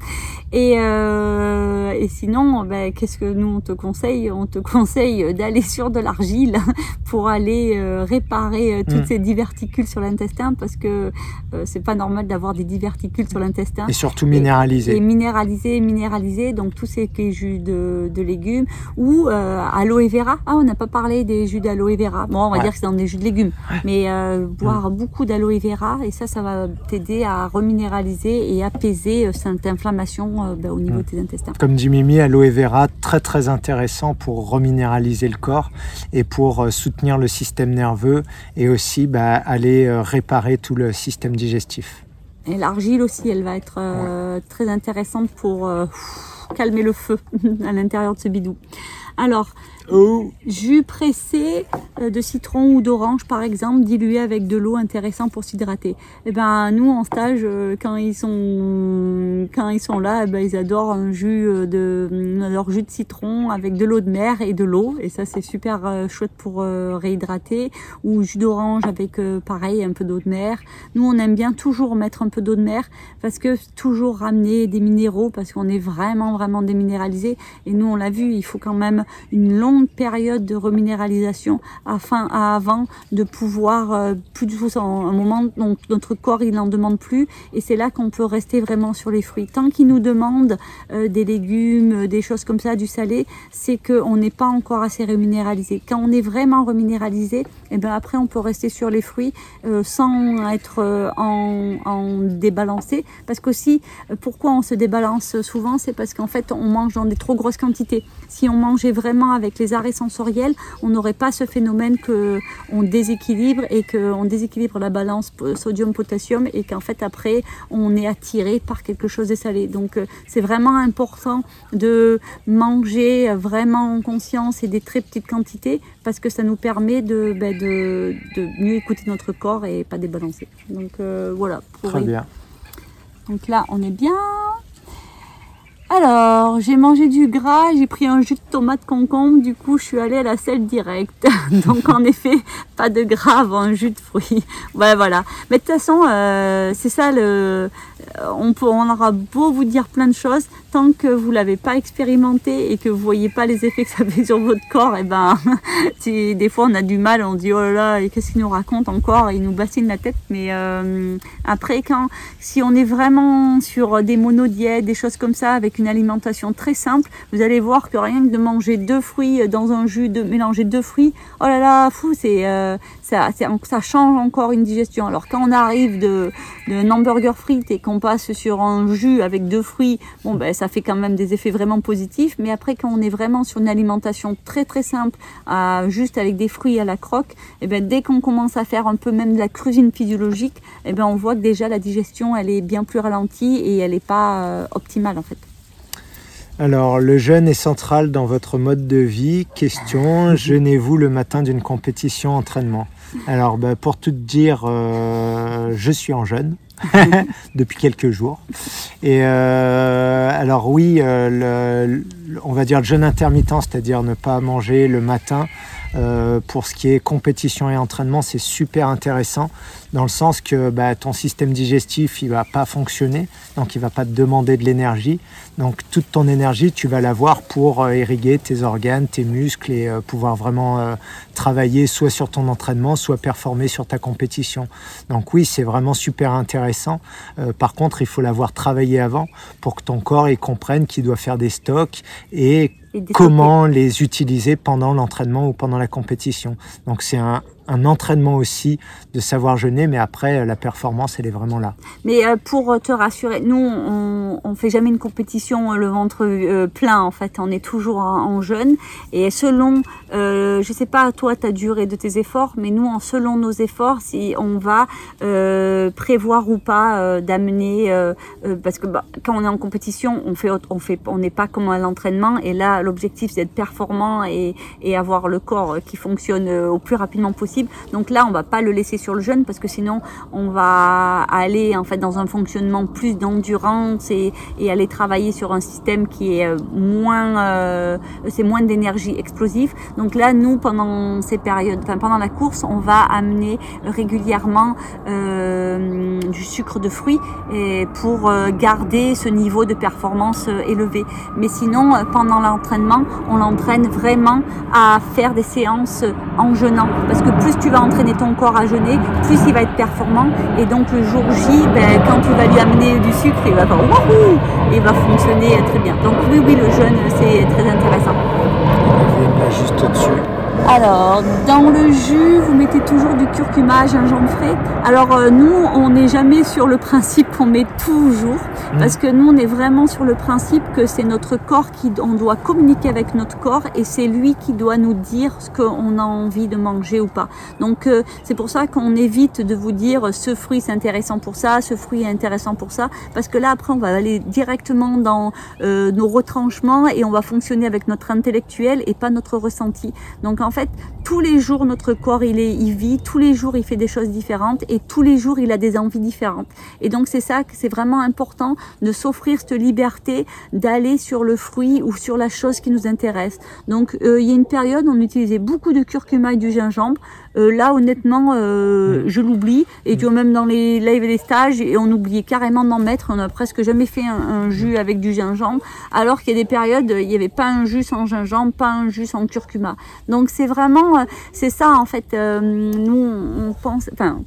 Et, euh, et sinon, ben, qu'est-ce que nous on te conseille? On te conseille d'aller sur de l'argile pour aller réparer toutes mm. ces diverticules sur l'intestin parce que c'est pas normal d'avoir des diverticules sur l'intestin surtout minéralisé. Et, minéralisé, minéralisé, donc tous ces jus de, de légumes ou euh, aloe vera. Ah, on n'a pas parlé des jus d'aloe vera. Bon, on va dire que c'est dans des jus de légumes, mais euh, boire mm. beaucoup d'aloe vera et ça, ça va t'aider à reminéraliser et apaiser euh, cette inflammation bah, au niveau mm. de tes intestins. Comme dit Mimi, aloe vera, très très intéressant pour reminéraliser le corps et pour soutenir le système nerveux et aussi bah, aller réparer tout le système digestif. Et l'argile aussi, elle va être euh, très intéressante pour euh, calmer le feu à l'intérieur de ce bidou. Alors, Jus pressé euh, de citron ou d'orange, par exemple, dilué avec de l'eau, intéressant pour s'hydrater. Et eh ben nous en stage, euh, quand ils sont quand ils sont là, eh ben, ils adorent un jus euh, de leur jus de citron avec de l'eau de mer et de l'eau. Et ça c'est super chouette pour réhydrater. Ou jus d'orange avec pareil un peu d'eau de mer. Nous on aime bien toujours mettre un peu d'eau de mer parce que toujours ramener des minéraux parce qu'on est vraiment vraiment déminéralisé. Et nous on l'a vu, il faut quand même une longue période de reminéralisation afin, avant de pouvoir euh, plus du tout, un moment, donc notre corps il n'en demande plus et c'est là qu'on peut rester vraiment sur les fruits. Tant qu'il nous demande euh, des légumes, des choses comme ça, du salé, c'est qu'on n'est pas encore assez reminéralisé. Quand on est vraiment reminéralisé, et eh ben après on peut rester sur les fruits euh, sans être en, en débalancé. Parce qu'aussi, pourquoi on se débalance souvent, c'est parce qu'en fait on mange dans des trop grosses quantités. Si on mangeait vraiment avec les arrêts sensoriels, on n'aurait pas ce phénomène que on déséquilibre et qu'on déséquilibre la balance sodium-potassium et qu'en fait après on est attiré par quelque chose de salé. Donc euh, c'est vraiment important de manger vraiment en conscience et des très petites quantités parce que ça nous permet de, ben, de, mieux écouter notre corps et pas débalancer. Donc euh, voilà. Très bien. Donc là on est bien. Alors, j'ai mangé du gras, j'ai pris un jus de tomate concombre, du coup je suis allée à la selle directe. Donc en effet, pas de gras avant un jus de fruits. Voilà, voilà. Mais de toute façon, euh, c'est ça le, euh, on, aura beau vous dire plein de choses, tant que vous l'avez pas expérimenté et que vous voyez pas les effets que ça fait sur votre corps, et eh ben, des fois on a du mal, on dit oh là là, qu'est-ce qu'il nous raconte encore, il nous bassine la tête. Mais euh, après, quand, si on est vraiment sur des monodiètes, des choses comme ça, avec une alimentation très simple, vous allez voir que rien que de manger deux fruits dans un jus, de mélanger deux fruits, oh là là, fou, euh, ça, change encore une digestion. Alors quand on arrive de, de hamburger frites et qu'on passe sur un jus avec deux fruits, bon ben ça fait quand même des effets vraiment positifs. Mais après quand on est vraiment sur une alimentation très très simple, juste avec des fruits à la croque, et eh ben dès qu'on commence à faire un peu même de la cuisine physiologique, et eh ben on voit que déjà la digestion elle est bien plus ralentie et elle n'est pas euh, optimale en fait. Alors, le jeûne est central dans votre mode de vie. Question, jeûnez-vous le matin d'une compétition entraînement? Alors, bah, pour tout dire, euh, je suis en jeûne depuis quelques jours. Et euh, alors oui, euh, on va dire le jeûne intermittent, c'est-à-dire ne pas manger le matin. pour ce qui est compétition et entraînement, c'est super intéressant dans le sens que bah, ton système digestif il va pas fonctionner, donc il va pas te demander de l'énergie. Donc toute ton énergie, tu vas l'avoir pour euh, irriguer tes organes, tes muscles et euh, pouvoir vraiment euh, travailler soit sur ton entraînement, soit performer sur ta compétition. Donc oui, c'est vraiment super intéressant. par contre, il faut l'avoir travaillé avant pour que ton corps il comprenne qu'il doit faire des stocks et comment les utiliser pendant l'entraînement ou pendant la compétition. Donc c'est un, un entraînement aussi de savoir jeûner, mais après euh, la performance elle est vraiment là. Mais euh, pour te rassurer, nous on, on fait jamais une compétition euh, le ventre plein en fait, on est toujours en, jeûne. Et selon, euh, je sais pas toi ta durée de tes efforts, mais nous en selon nos efforts, si on va prévoir ou pas d'amener, parce que bah, quand on est en compétition, on fait, on fait, on n'est pas comme à l'entraînement. Et là l'objectif c'est d'être performant et, et avoir le corps qui fonctionne au plus rapidement possible donc là, on va pas le laisser sur le jeûne parce que sinon, on va aller en fait dans un fonctionnement plus d'endurance et, aller travailler sur un système qui est euh, moins, euh, c'est moins d'énergie explosive. Donc là, nous, pendant ces périodes, pendant la course, on va amener régulièrement euh, du sucre de fruits pour garder ce niveau de performance élevé. Mais sinon, pendant l'entraînement, on l'entraîne vraiment à faire des séances en jeûnant parce que plus tu vas entraîner ton corps à jeûner, plus il va être performant. Et donc le jour J, ben, quand tu vas lui amener du sucre, il va faire wouhou il va fonctionner très bien. Donc oui, oui, le jeûne, c'est très intéressant. juste au-dessus. Alors, dans le jus, vous mettez toujours du curcuma, gingembre frais. Alors, euh, nous, on n'est jamais sur le principe qu'on met toujours, mmh. parce que nous, on est vraiment sur le principe que c'est notre corps qui, on doit communiquer avec notre corps et c'est lui qui doit nous dire ce qu'on a envie de manger ou pas. Donc, euh, c'est pour ça qu'on évite de vous dire ce fruit c'est intéressant pour ça, ce fruit est intéressant pour ça, parce que là, après, on va aller directement dans euh, nos retranchements et on va fonctionner avec notre intellectuel et pas notre ressenti. Donc, en fait, tous les jours, notre corps, il, est, il vit, tous les jours, il fait des choses différentes et tous les jours, il a des envies différentes. Et donc, c'est ça que c'est vraiment important de s'offrir cette liberté d'aller sur le fruit ou sur la chose qui nous intéresse. Donc, euh, il y a une période, on utilisait beaucoup de curcuma et du gingembre. Euh, là, honnêtement, euh, mm. je l'oublie. Et tu vois, même dans les lives et les stages, et on oubliait carrément d'en mettre. On a presque jamais fait un, un jus avec du gingembre. Alors qu'il y a des périodes, il n'y avait pas un jus sans gingembre, pas un jus sans curcuma. Donc, c'est vraiment euh, c'est ça en fait. Euh, nous, on pense, enfin,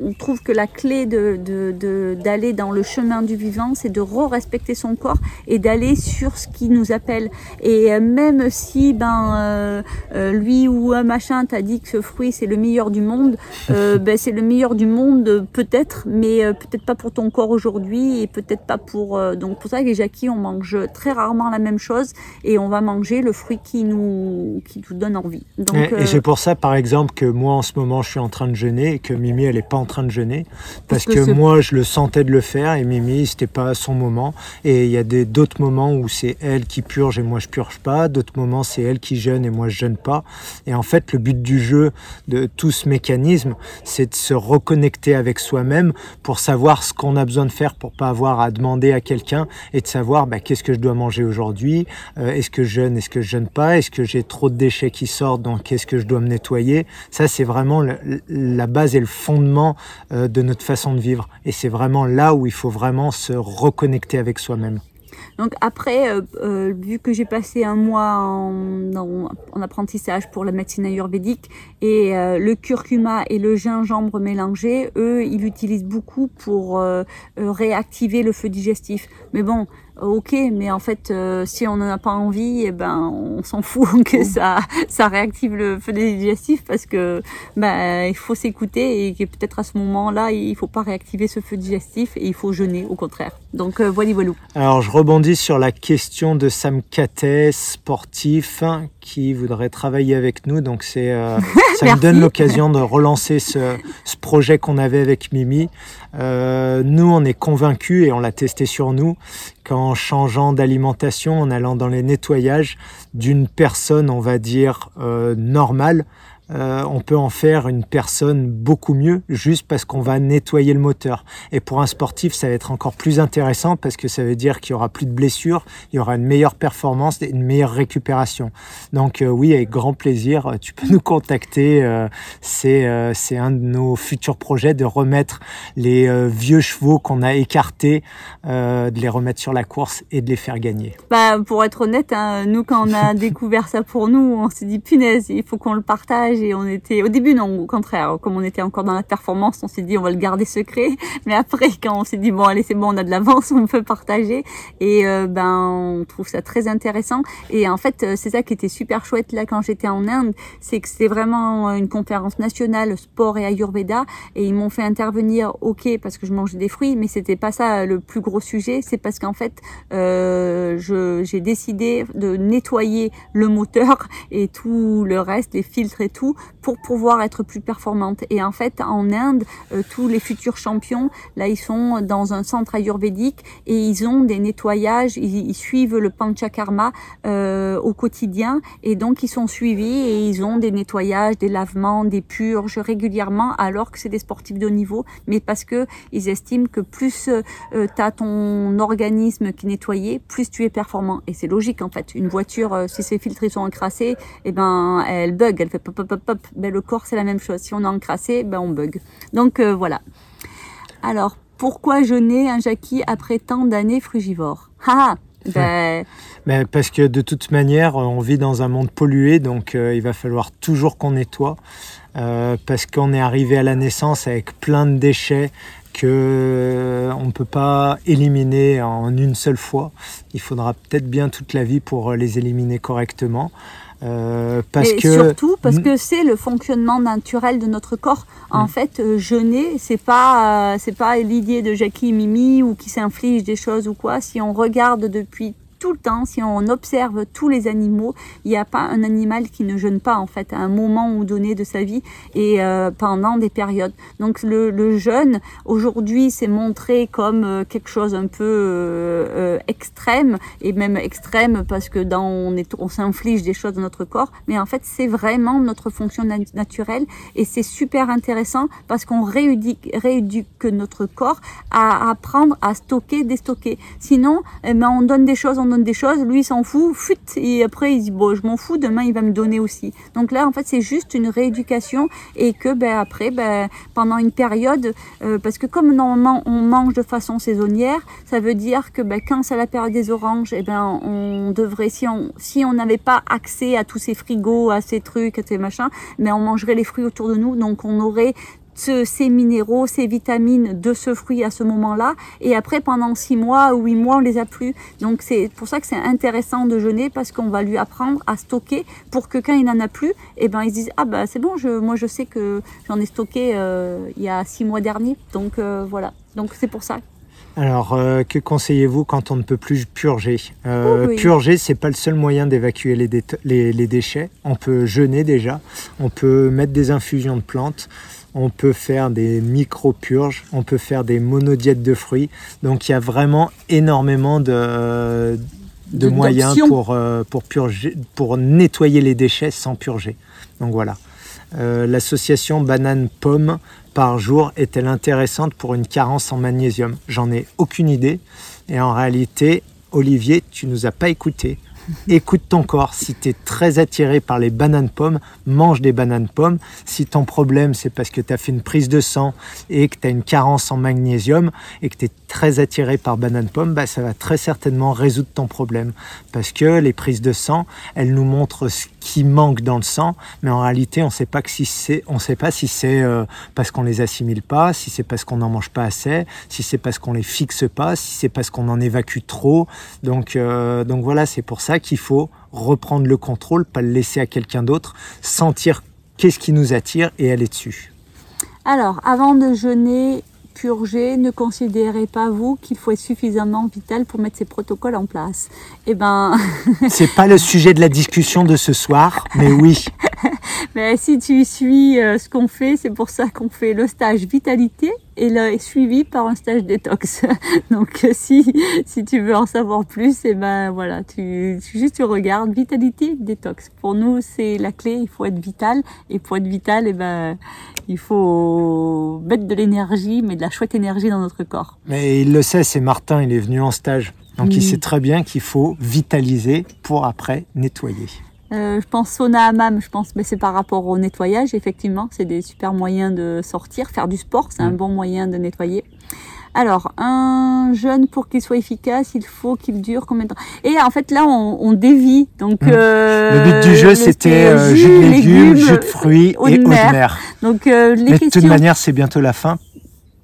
on trouve que la clé de, d'aller dans le chemin du vivant, c'est de re-respecter son corps et d'aller sur ce qui nous appelle. Et euh, même si ben euh, euh, lui ou un machin t'a dit que ce fruit c'est le meilleur du monde, ben, c'est le meilleur du monde peut-être, mais peut-être pas pour ton corps aujourd'hui et peut-être pas pour donc pour ça que Jackie on mange très rarement la même chose et on va manger le fruit qui nous qui nous donne envie. Donc, et, c'est pour ça par exemple que moi en ce moment je suis en train de jeûner et que Mimi elle est pas en train de jeûner parce, que, moi je le sentais de le faire et Mimi c'était pas son moment. Et il y a d'autres moments où c'est elle qui purge et moi je purge pas. D'autres moments c'est elle qui jeûne et moi je jeûne pas. Et en fait le but du jeu de tout ce mécanisme c'est de se reconnecter avec soi-même pour savoir ce qu'on a besoin de faire pour pas avoir à demander à quelqu'un et de savoir bah, qu'est-ce que je dois manger aujourd'hui? Euh, est-ce que je jeûne est-ce que je jeûne pas? Est-ce que j'ai trop de déchets qui sortent? Donc qu'est-ce que je dois me nettoyer? Ça c'est vraiment la base et le fondement euh, de notre façon de vivre. Et c'est vraiment là où il faut vraiment se reconnecter avec soi-même. Donc après, euh, euh, vu que j'ai passé un mois en, apprentissage pour la médecine ayurvédique et le curcuma et le gingembre mélangés, eux, ils l'utilisent beaucoup pour réactiver le feu digestif. Mais bon, ok, mais en fait, euh, si on n'en a pas envie, eh ben, on s'en fout que ça, ça réactive le feu digestif parce que ben, il faut s'écouter et que peut-être à ce moment-là, il faut pas réactiver ce feu digestif et il faut jeûner au contraire. Donc euh, voilà, voilà. Alors je rebondis sur la question de Sam Kates, sportif, qui voudrait travailler avec nous. Donc c'est, euh, ça me donne l'occasion de relancer ce, ce projet qu'on avait avec Mimi. Euh, nous, on est convaincus et on l'a testé sur nous qu'en changeant d'alimentation, en allant dans les nettoyages d'une personne, on va dire euh, normale, euh, on peut en faire une personne beaucoup mieux juste parce qu'on va nettoyer le moteur. Et pour un sportif, ça va être encore plus intéressant parce que ça veut dire qu'il y aura plus de blessures, il y aura une meilleure performance une meilleure récupération. Donc euh, oui, avec grand plaisir, tu peux nous contacter. c'est c'est un de nos futurs projets de remettre les vieux chevaux qu'on a écartés, de les remettre sur la course et de les faire gagner. Bah, pour être honnête, hein, nous quand on a découvert ça pour nous, on s'est dit punaise, il faut qu'on le partage et on était au début non au contraire comme on était encore dans la performance on s'est dit on va le garder secret. Mais après quand on s'est dit bon allez c'est bon on a de l'avance on peut partager. Et euh, ben on trouve ça très intéressant. Et en fait euh, c'est ça qui était super chouette là quand j'étais en Inde c'est que c'était vraiment une conférence nationale sport et ayurveda. Et ils m'ont fait intervenir ok parce que je mangeais des fruits mais c'était pas ça le plus gros sujet. C'est parce qu'en fait euh, j'ai décidé de nettoyer le moteur et tout le reste les filtres et tout pour pouvoir être plus performante. Et en fait, en Inde, euh, tous les futurs champions, là, ils sont dans un centre ayurvédique et ils ont des nettoyages, ils, suivent le panchakarma euh, au quotidien et donc ils sont suivis et ils ont des nettoyages, des lavements, des purges régulièrement alors que c'est des sportifs de haut niveau, mais parce que ils estiment que plus euh, tu as ton organisme qui est nettoyé, plus tu es performant. Et c'est logique en fait. Une voiture, euh, si ses filtres sont encrassés, eh ben elle bug, elle fait pop pop pop ben, le corps c'est la même chose. Si on est encrassé, ben on bug. Donc euh, voilà. Alors, pourquoi jeûner un Jackie après tant d'années frugivores? Ah, ben... Mais parce que de toute manière, on vit dans un monde pollué, donc euh, il va falloir toujours qu'on nettoie. Euh, parce qu'on est arrivé à la naissance avec plein de déchets que on ne peut pas éliminer en une seule fois. Il faudra peut-être bien toute la vie pour les éliminer correctement. Euh, parce et que surtout parce que c'est le fonctionnement naturel de notre corps. En fait, euh, jeûner, c'est pas euh, c'est pas l'idée de Jackie Mimi ou qui s'inflige des choses ou quoi. Si on regarde depuis tout le temps, si on observe tous les animaux, il n'y a pas un animal qui ne jeûne pas en fait à un moment ou donné de sa vie et euh, pendant des périodes. Donc le, jeûne aujourd'hui c'est montré comme euh, quelque chose un peu euh, extrême et même extrême parce que dans on, est, on s'inflige des choses dans notre corps, mais en fait c'est vraiment notre fonction naturelle et c'est super intéressant parce qu'on rééduque, rééduque notre corps à apprendre à stocker, déstocker. Sinon, eh ben, on donne des choses, on des choses, lui s'en fout, fut, et après il dit bon je m'en fous, demain il va me donner aussi. Donc là en fait c'est juste une rééducation et que ben, après ben, pendant une période, euh, parce que comme normalement on mange de façon saisonnière, ça veut dire que ben, quand c'est la période des oranges, et eh ben on devrait si on si on n'avait pas accès à tous ces frigos, à ces trucs, à ces machins, mais on mangerait les fruits autour de nous, donc on aurait ces minéraux, ces vitamines de ce fruit à ce moment-là. Et après, pendant six mois ou huit mois, on les a plus. Donc c'est pour ça que c'est intéressant de jeûner parce qu'on va lui apprendre à stocker pour que quand il n'en a plus, et eh ben ils disent ah bah c'est bon, je, moi je sais que j'en ai stocké euh, il y a six mois dernier. Donc euh, voilà. Donc c'est pour ça. Alors, euh, que conseillez-vous quand on ne peut plus purger? Euh, oh Purger, c'est pas le seul moyen d'évacuer les, les, les, déchets. On peut jeûner déjà, on peut mettre des infusions de plantes, on peut faire des micro-purges, on peut faire des monodiètes de fruits. Donc il y a vraiment énormément de, de moyens pour, euh, pour, purger, pour nettoyer les déchets sans purger. Donc voilà. Euh, l'association banane-pomme par jour est-elle intéressante pour une carence en magnésium? J'en ai aucune idée. Et en réalité, Olivier, tu nous as pas écouté. Écoute ton corps. Si tu es très attiré par les bananes pommes, mange des bananes pommes. Si ton problème, c'est parce que tu as fait une prise de sang et que tu as une carence en magnésium et que tu es très attiré par banane pomme, bah, ça va très certainement résoudre ton problème. Parce que les prises de sang, elles nous montrent ce qui manque dans le sang, mais en réalité, on ne sait pas si c'est, on sait pas si c'est euh, parce qu'on les assimile pas, si c'est parce qu'on n'en mange pas assez, si c'est parce qu'on les fixe pas, si c'est parce qu'on en évacue trop. Donc, euh, donc voilà, c'est pour ça qu'il faut reprendre le contrôle, pas le laisser à quelqu'un d'autre, sentir qu'est-ce qui nous attire et aller dessus. Alors, avant de jeûner, purger, ne considérez pas vous qu'il faut être suffisamment vital pour mettre ces protocoles en place. Eh ben, c'est pas le sujet de la discussion de ce soir, mais oui. mais si tu suis euh, ce qu'on fait, c'est pour ça qu'on fait le stage vitalité et là est suivi par un stage détox. Donc euh, si si tu veux en savoir plus, et eh ben voilà, tu, juste tu regardes vitalité détox. Pour nous, c'est la clé, il faut être vital et pour être vital, et eh ben il faut mettre de l'énergie, mais de la chouette énergie dans notre corps. Mais il le sait, c'est Martin, il est venu en stage. Donc il sait très bien qu'il faut vitaliser pour après nettoyer. Euh, je pense sauna hammam, je pense, mais c'est par rapport au nettoyage, effectivement, c'est des super moyens de sortir, faire du sport, c'est un bon moyen de nettoyer. Alors, un jeûne pour qu'il soit efficace, il faut qu'il dure combien de temps? Et en fait, là, on, dévie. Donc, mmh. euh, le but du jeu, c'était euh, jus de légumes, jus de fruits et eau de mer. Donc, les Mais de toute manière, c'est bientôt la fin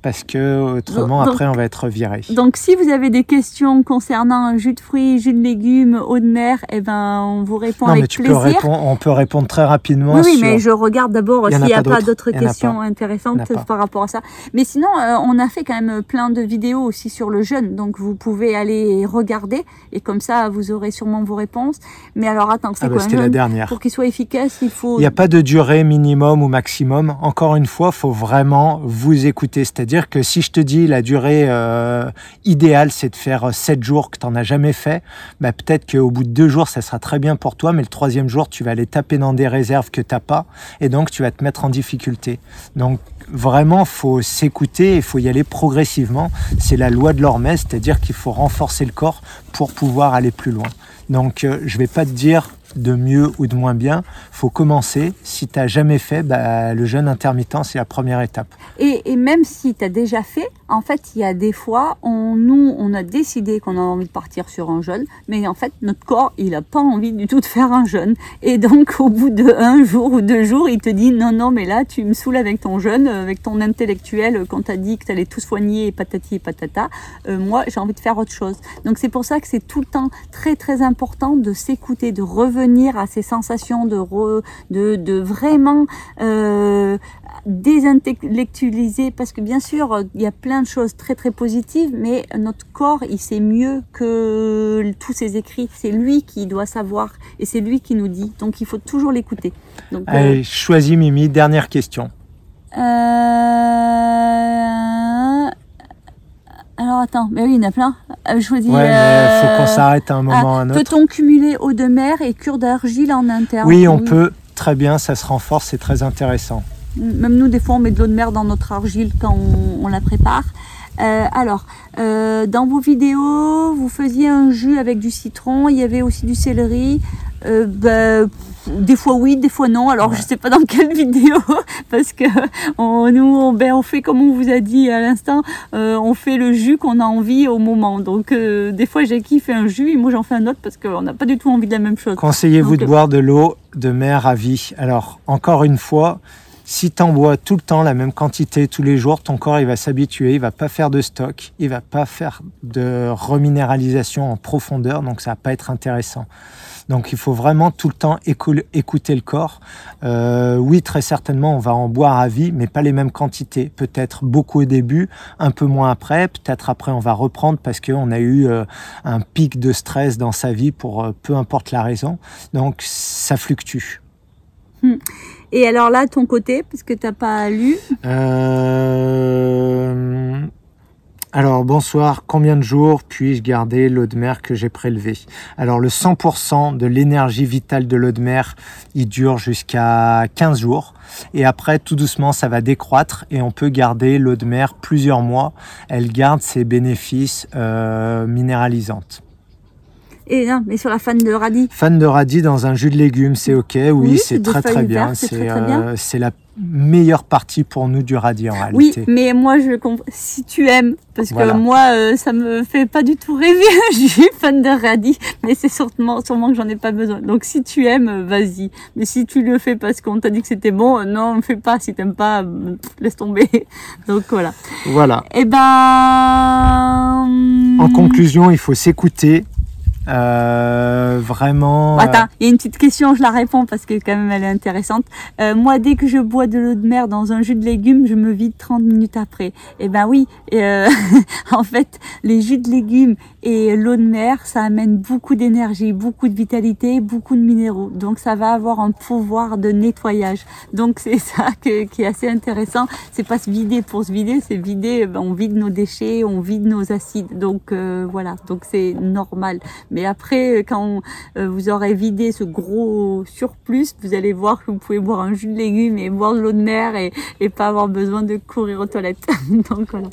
parce que autrement après on va être viré. Donc si vous avez des questions concernant un jus de fruits, jus de légumes, eau de mer, eh ben on vous répond non, avec mais tu plaisir. Peux répondre, on peut répondre très rapidement. Oui, mais je regarde d'abord s'il n'y a, pas d'autres questions intéressantes par rapport à ça. Mais sinon, euh, on a fait quand même plein de vidéos aussi sur le jeûne, donc vous pouvez aller regarder et comme ça vous aurez sûrement vos réponses. Mais alors attends, c'est ah bah, quoi un jeûne la dernière. Pour qu'il soit efficace, il faut. Il n'y a pas de durée minimum ou maximum. Encore une fois, faut vraiment vous écouter, c'est-à-dire dire que si je te dis la durée euh, idéale, c'est de faire 7 jours que tu n'en as jamais fait, bah, peut-être qu'au bout de 2 jours, ça sera très bien pour toi, mais le troisième jour, tu vas aller taper dans des réserves que tu n'as pas, et donc tu vas te mettre en difficulté. Donc vraiment, faut s'écouter, il faut y aller progressivement. C'est la loi de l'hormèse, c'est-à-dire qu'il faut renforcer le corps pour pouvoir aller plus loin. Donc euh, je vais pas te dire de mieux ou de moins bien, faut commencer. Si tu n'as jamais fait, bah, le jeûne intermittent, c'est la première étape. Et, même si tu as déjà fait, en fait, il y a des fois, on, nous, on a décidé qu'on a envie de partir sur un jeûne, mais en fait, notre corps, il n'a pas envie du tout de faire un jeûne. Et donc, au bout de un jour ou deux jours, il te dit, non, non, mais là, tu me saoules avec ton jeûne, avec ton intellectuel, quand tu as dit que tu allais tout soigner, et patati et patata. Euh, moi, j'ai envie de faire autre chose. Donc, c'est pour ça que c'est tout le temps très, très important de s'écouter, de revenir à ces sensations de vraiment euh, désintellectualiser parce que bien sûr il y a plein plein de choses très très positives, mais notre corps, il sait mieux que tous ces écrits. C'est lui qui doit savoir et c'est lui qui nous dit. Donc il faut toujours l'écouter. Donc, Allez, choisis Mimi, dernière question. Euh... Alors attends, mais oui, il y en a plein. Euh, choisis, Ouais, mais faut euh, qu'on s'arrête à un moment ah, à un autre. Peut-on cumuler eau de mer et cure d'argile en interne? Oui, on peut. Très bien, ça se renforce, c'est très intéressant. Même nous, des fois, on met de l'eau de mer dans notre argile quand on, on la prépare. Euh, alors, euh, dans vos vidéos, vous faisiez un jus avec du citron, il y avait aussi du céleri. Euh, ben, des fois oui, des fois non. Alors Ouais. je sais pas dans quelle vidéo, parce que on, nous, on, ben, on fait comme on vous a dit à l'instant, on fait le jus qu'on a envie au moment. Donc des fois Jackie fait un jus et moi j'en fais un autre parce qu'on n'a pas du tout envie de la même chose. Conseillez-vous de boire de l'eau de mer à vie Alors, encore une fois, si tu en bois tout le temps la même quantité tous les jours, ton corps il va s'habituer, il va pas faire de stock, il va pas faire de reminéralisation en profondeur, donc ça va pas être intéressant. Donc il faut vraiment tout le temps écou- écouter le corps. Euh, oui, très certainement, on va en boire à vie, mais pas les mêmes quantités. Peut-être beaucoup au début, un peu moins après. Peut-être après, on va reprendre parce qu'on a eu euh, un pic de stress dans sa vie pour euh, peu importe la raison. Donc ça fluctue. Et alors là, ton côté, parce que t'as pas lu, Euh, Alors bonsoir, combien de jours puis-je garder l'eau de mer que j'ai prélevée Alors le 100% de l'énergie vitale de l'eau de mer, il dure jusqu'à 15 jours. Et après, tout doucement, ça va décroître et on peut garder l'eau de mer plusieurs mois. Elle garde ses bénéfices euh, minéralisantes. Et non, mais sur la fan de radis. Fan de radis dans un jus de légumes, c'est ok. Oui, Oui, c'est très très vertes, c'est C'est très, très bien. euh, c'est la meilleure partie pour nous du radis en Oui, réalité. mais moi je comprends. Si tu aimes, parce que moi euh, ça me fait pas du tout rêver. je suis fan de radis, mais c'est sûrement, sûrement que j'en ai pas besoin. Donc si tu aimes, euh, vas-y. Mais si tu le fais parce qu'on t'a dit que c'était bon, non, ne fais pas. Si t'aimes pas, pff, laisse tomber. Donc voilà. Voilà. Eh ben. En conclusion, il faut s'écouter. Euh, vraiment. euh, Attends, il y a une petite question, je la réponds parce que quand même elle est intéressante. Euh, moi, dès que je bois de l'eau de mer dans un jus de légumes, je me vide 30 minutes après. Eh ben oui, euh, en fait, les jus de légumes et l'eau de mer, ça amène beaucoup d'énergie, beaucoup de vitalité, beaucoup de minéraux. Donc ça va avoir un pouvoir de nettoyage. Donc c'est ça qui est assez intéressant. C'est pas se vider pour se vider, c'est vider, ben, on vide nos déchets, on vide nos acides. Donc euh, voilà, donc c'est normal. Après, quand euh, vous aurez vidé ce gros surplus, vous allez voir que vous pouvez boire un jus de légumes et boire de l'eau de mer et, et pas avoir besoin de courir aux toilettes. Donc voilà.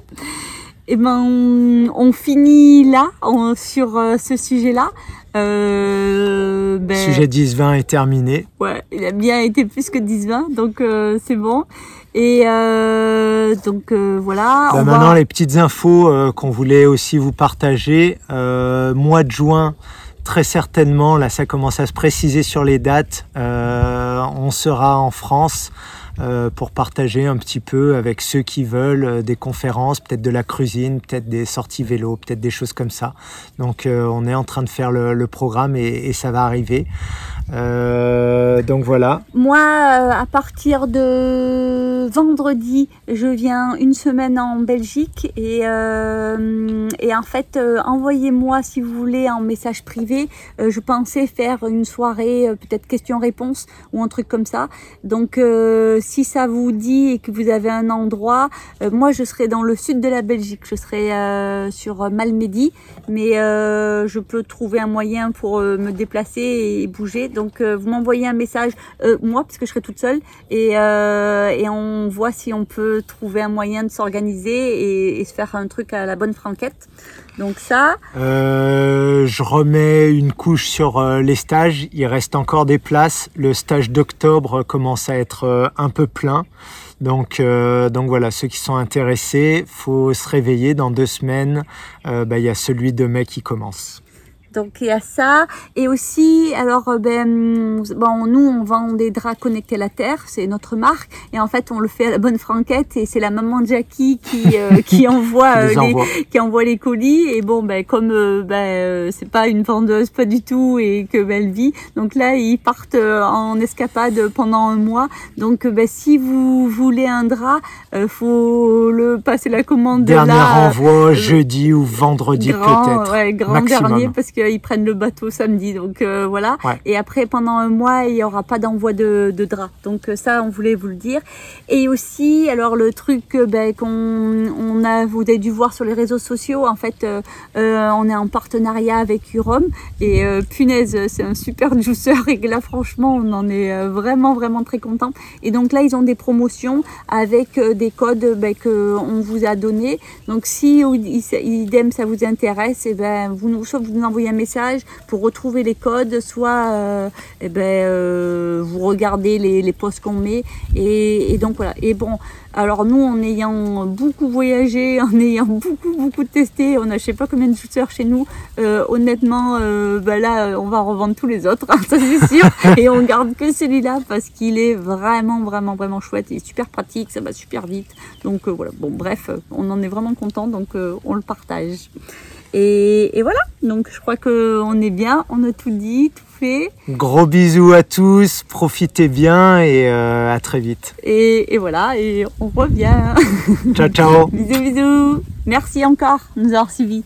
Et ben, on, on finit là on- sur euh, ce sujet-là. Euh, ben, Sujet 10-20 est terminé. Ouais, il a bien été plus que 10-20, donc euh, c'est bon. Et euh, donc voilà. Bah, on maintenant, va- les petites infos qu'on voulait aussi vous partager. Mois de juin, très certainement, là, ça commence à se préciser sur les dates. On sera en France. Euh, pour partager un petit peu avec ceux qui veulent euh, des conférences, peut-être de la cuisine, peut-être des sorties vélo, peut-être des choses comme ça. Donc euh, on est en train de faire le, programme et ça va arriver. Euh, donc voilà. Moi, euh, à partir de vendredi, je viens une semaine en Belgique et, euh, et en fait, envoyez-moi si vous voulez en message privé. Je pensais faire une soirée, peut-être questions-réponses ou un truc comme ça. Donc, si ça vous dit et que vous avez un endroit, moi, je serai dans le sud de la Belgique. Je serai sur Malmedy, mais je peux trouver un moyen pour me déplacer et bouger. Donc, euh, vous m'envoyez un message, euh, moi, parce que je serai toute seule, et, euh, on voit si on peut trouver un moyen de s'organiser et, se faire un truc à la bonne franquette. Donc ça, Euh, je remets une couche sur les stages. Il reste encore des places. Le stage d'octobre commence à être un peu plein. Donc, voilà, ceux qui sont intéressés, faut se réveiller. Dans deux semaines, bah, il y a celui de mai qui commence. Donc il y a ça. Et aussi, alors euh, ben, bon, nous on vend des draps connectés à la terre, c'est notre marque. Et en fait, on le fait à la bonne franquette et c'est la maman Jackie qui euh, qui envoie les les, qui envoie les colis. Et bon, ben comme euh, ben euh, c'est pas une vendeuse pas du tout et que ben, elle vit, donc là ils partent euh, en escapade pendant un mois. Donc euh, ben, si vous voulez un drap, euh, faut le passer la commande Dernier là. envoi jeudi ou vendredi peut-être. ouais, grand maximum. dernier parce qu'ils prennent le bateau samedi. Donc euh, voilà. Ouais. Et après, pendant un mois, il n'y aura pas d'envoi de, de drap. Donc euh, ça, on voulait vous le dire. Et aussi, alors le truc euh, ben, qu'on on a, vous avez dû voir sur les réseaux sociaux, en fait, euh, euh, on est en partenariat avec Urom. Et punaise, c'est un super juicer. Et là, franchement, on en est vraiment, vraiment très content. Et donc là, ils ont des promotions avec des codes ben, qu'on vous a donnés. Donc si idem ça vous intéresse, et ben vous nous soit vous nous envoyez un message pour retrouver les codes, soit euh, eh ben euh, vous regardez les, les posts qu'on met et, et donc voilà. Et bon, alors nous en ayant beaucoup voyagé, en ayant beaucoup beaucoup testé, on a je sais pas combien de shooters chez nous. euh, honnêtement, ben là on va en revendre tous les autres, hein, ça c'est sûr. et on garde que celui-là parce qu'il est vraiment vraiment vraiment chouette, il est super pratique, ça va super vite. Donc voilà, bon bref, on en est vraiment content, donc on le partage. Et, et voilà, donc je crois que on est bien, on a tout dit, tout fait, Gros bisous à tous, profitez bien et euh, à très vite. et, et voilà, et on revient. Ciao ciao. Bisous bisous, merci encore. De nous avoir suivis.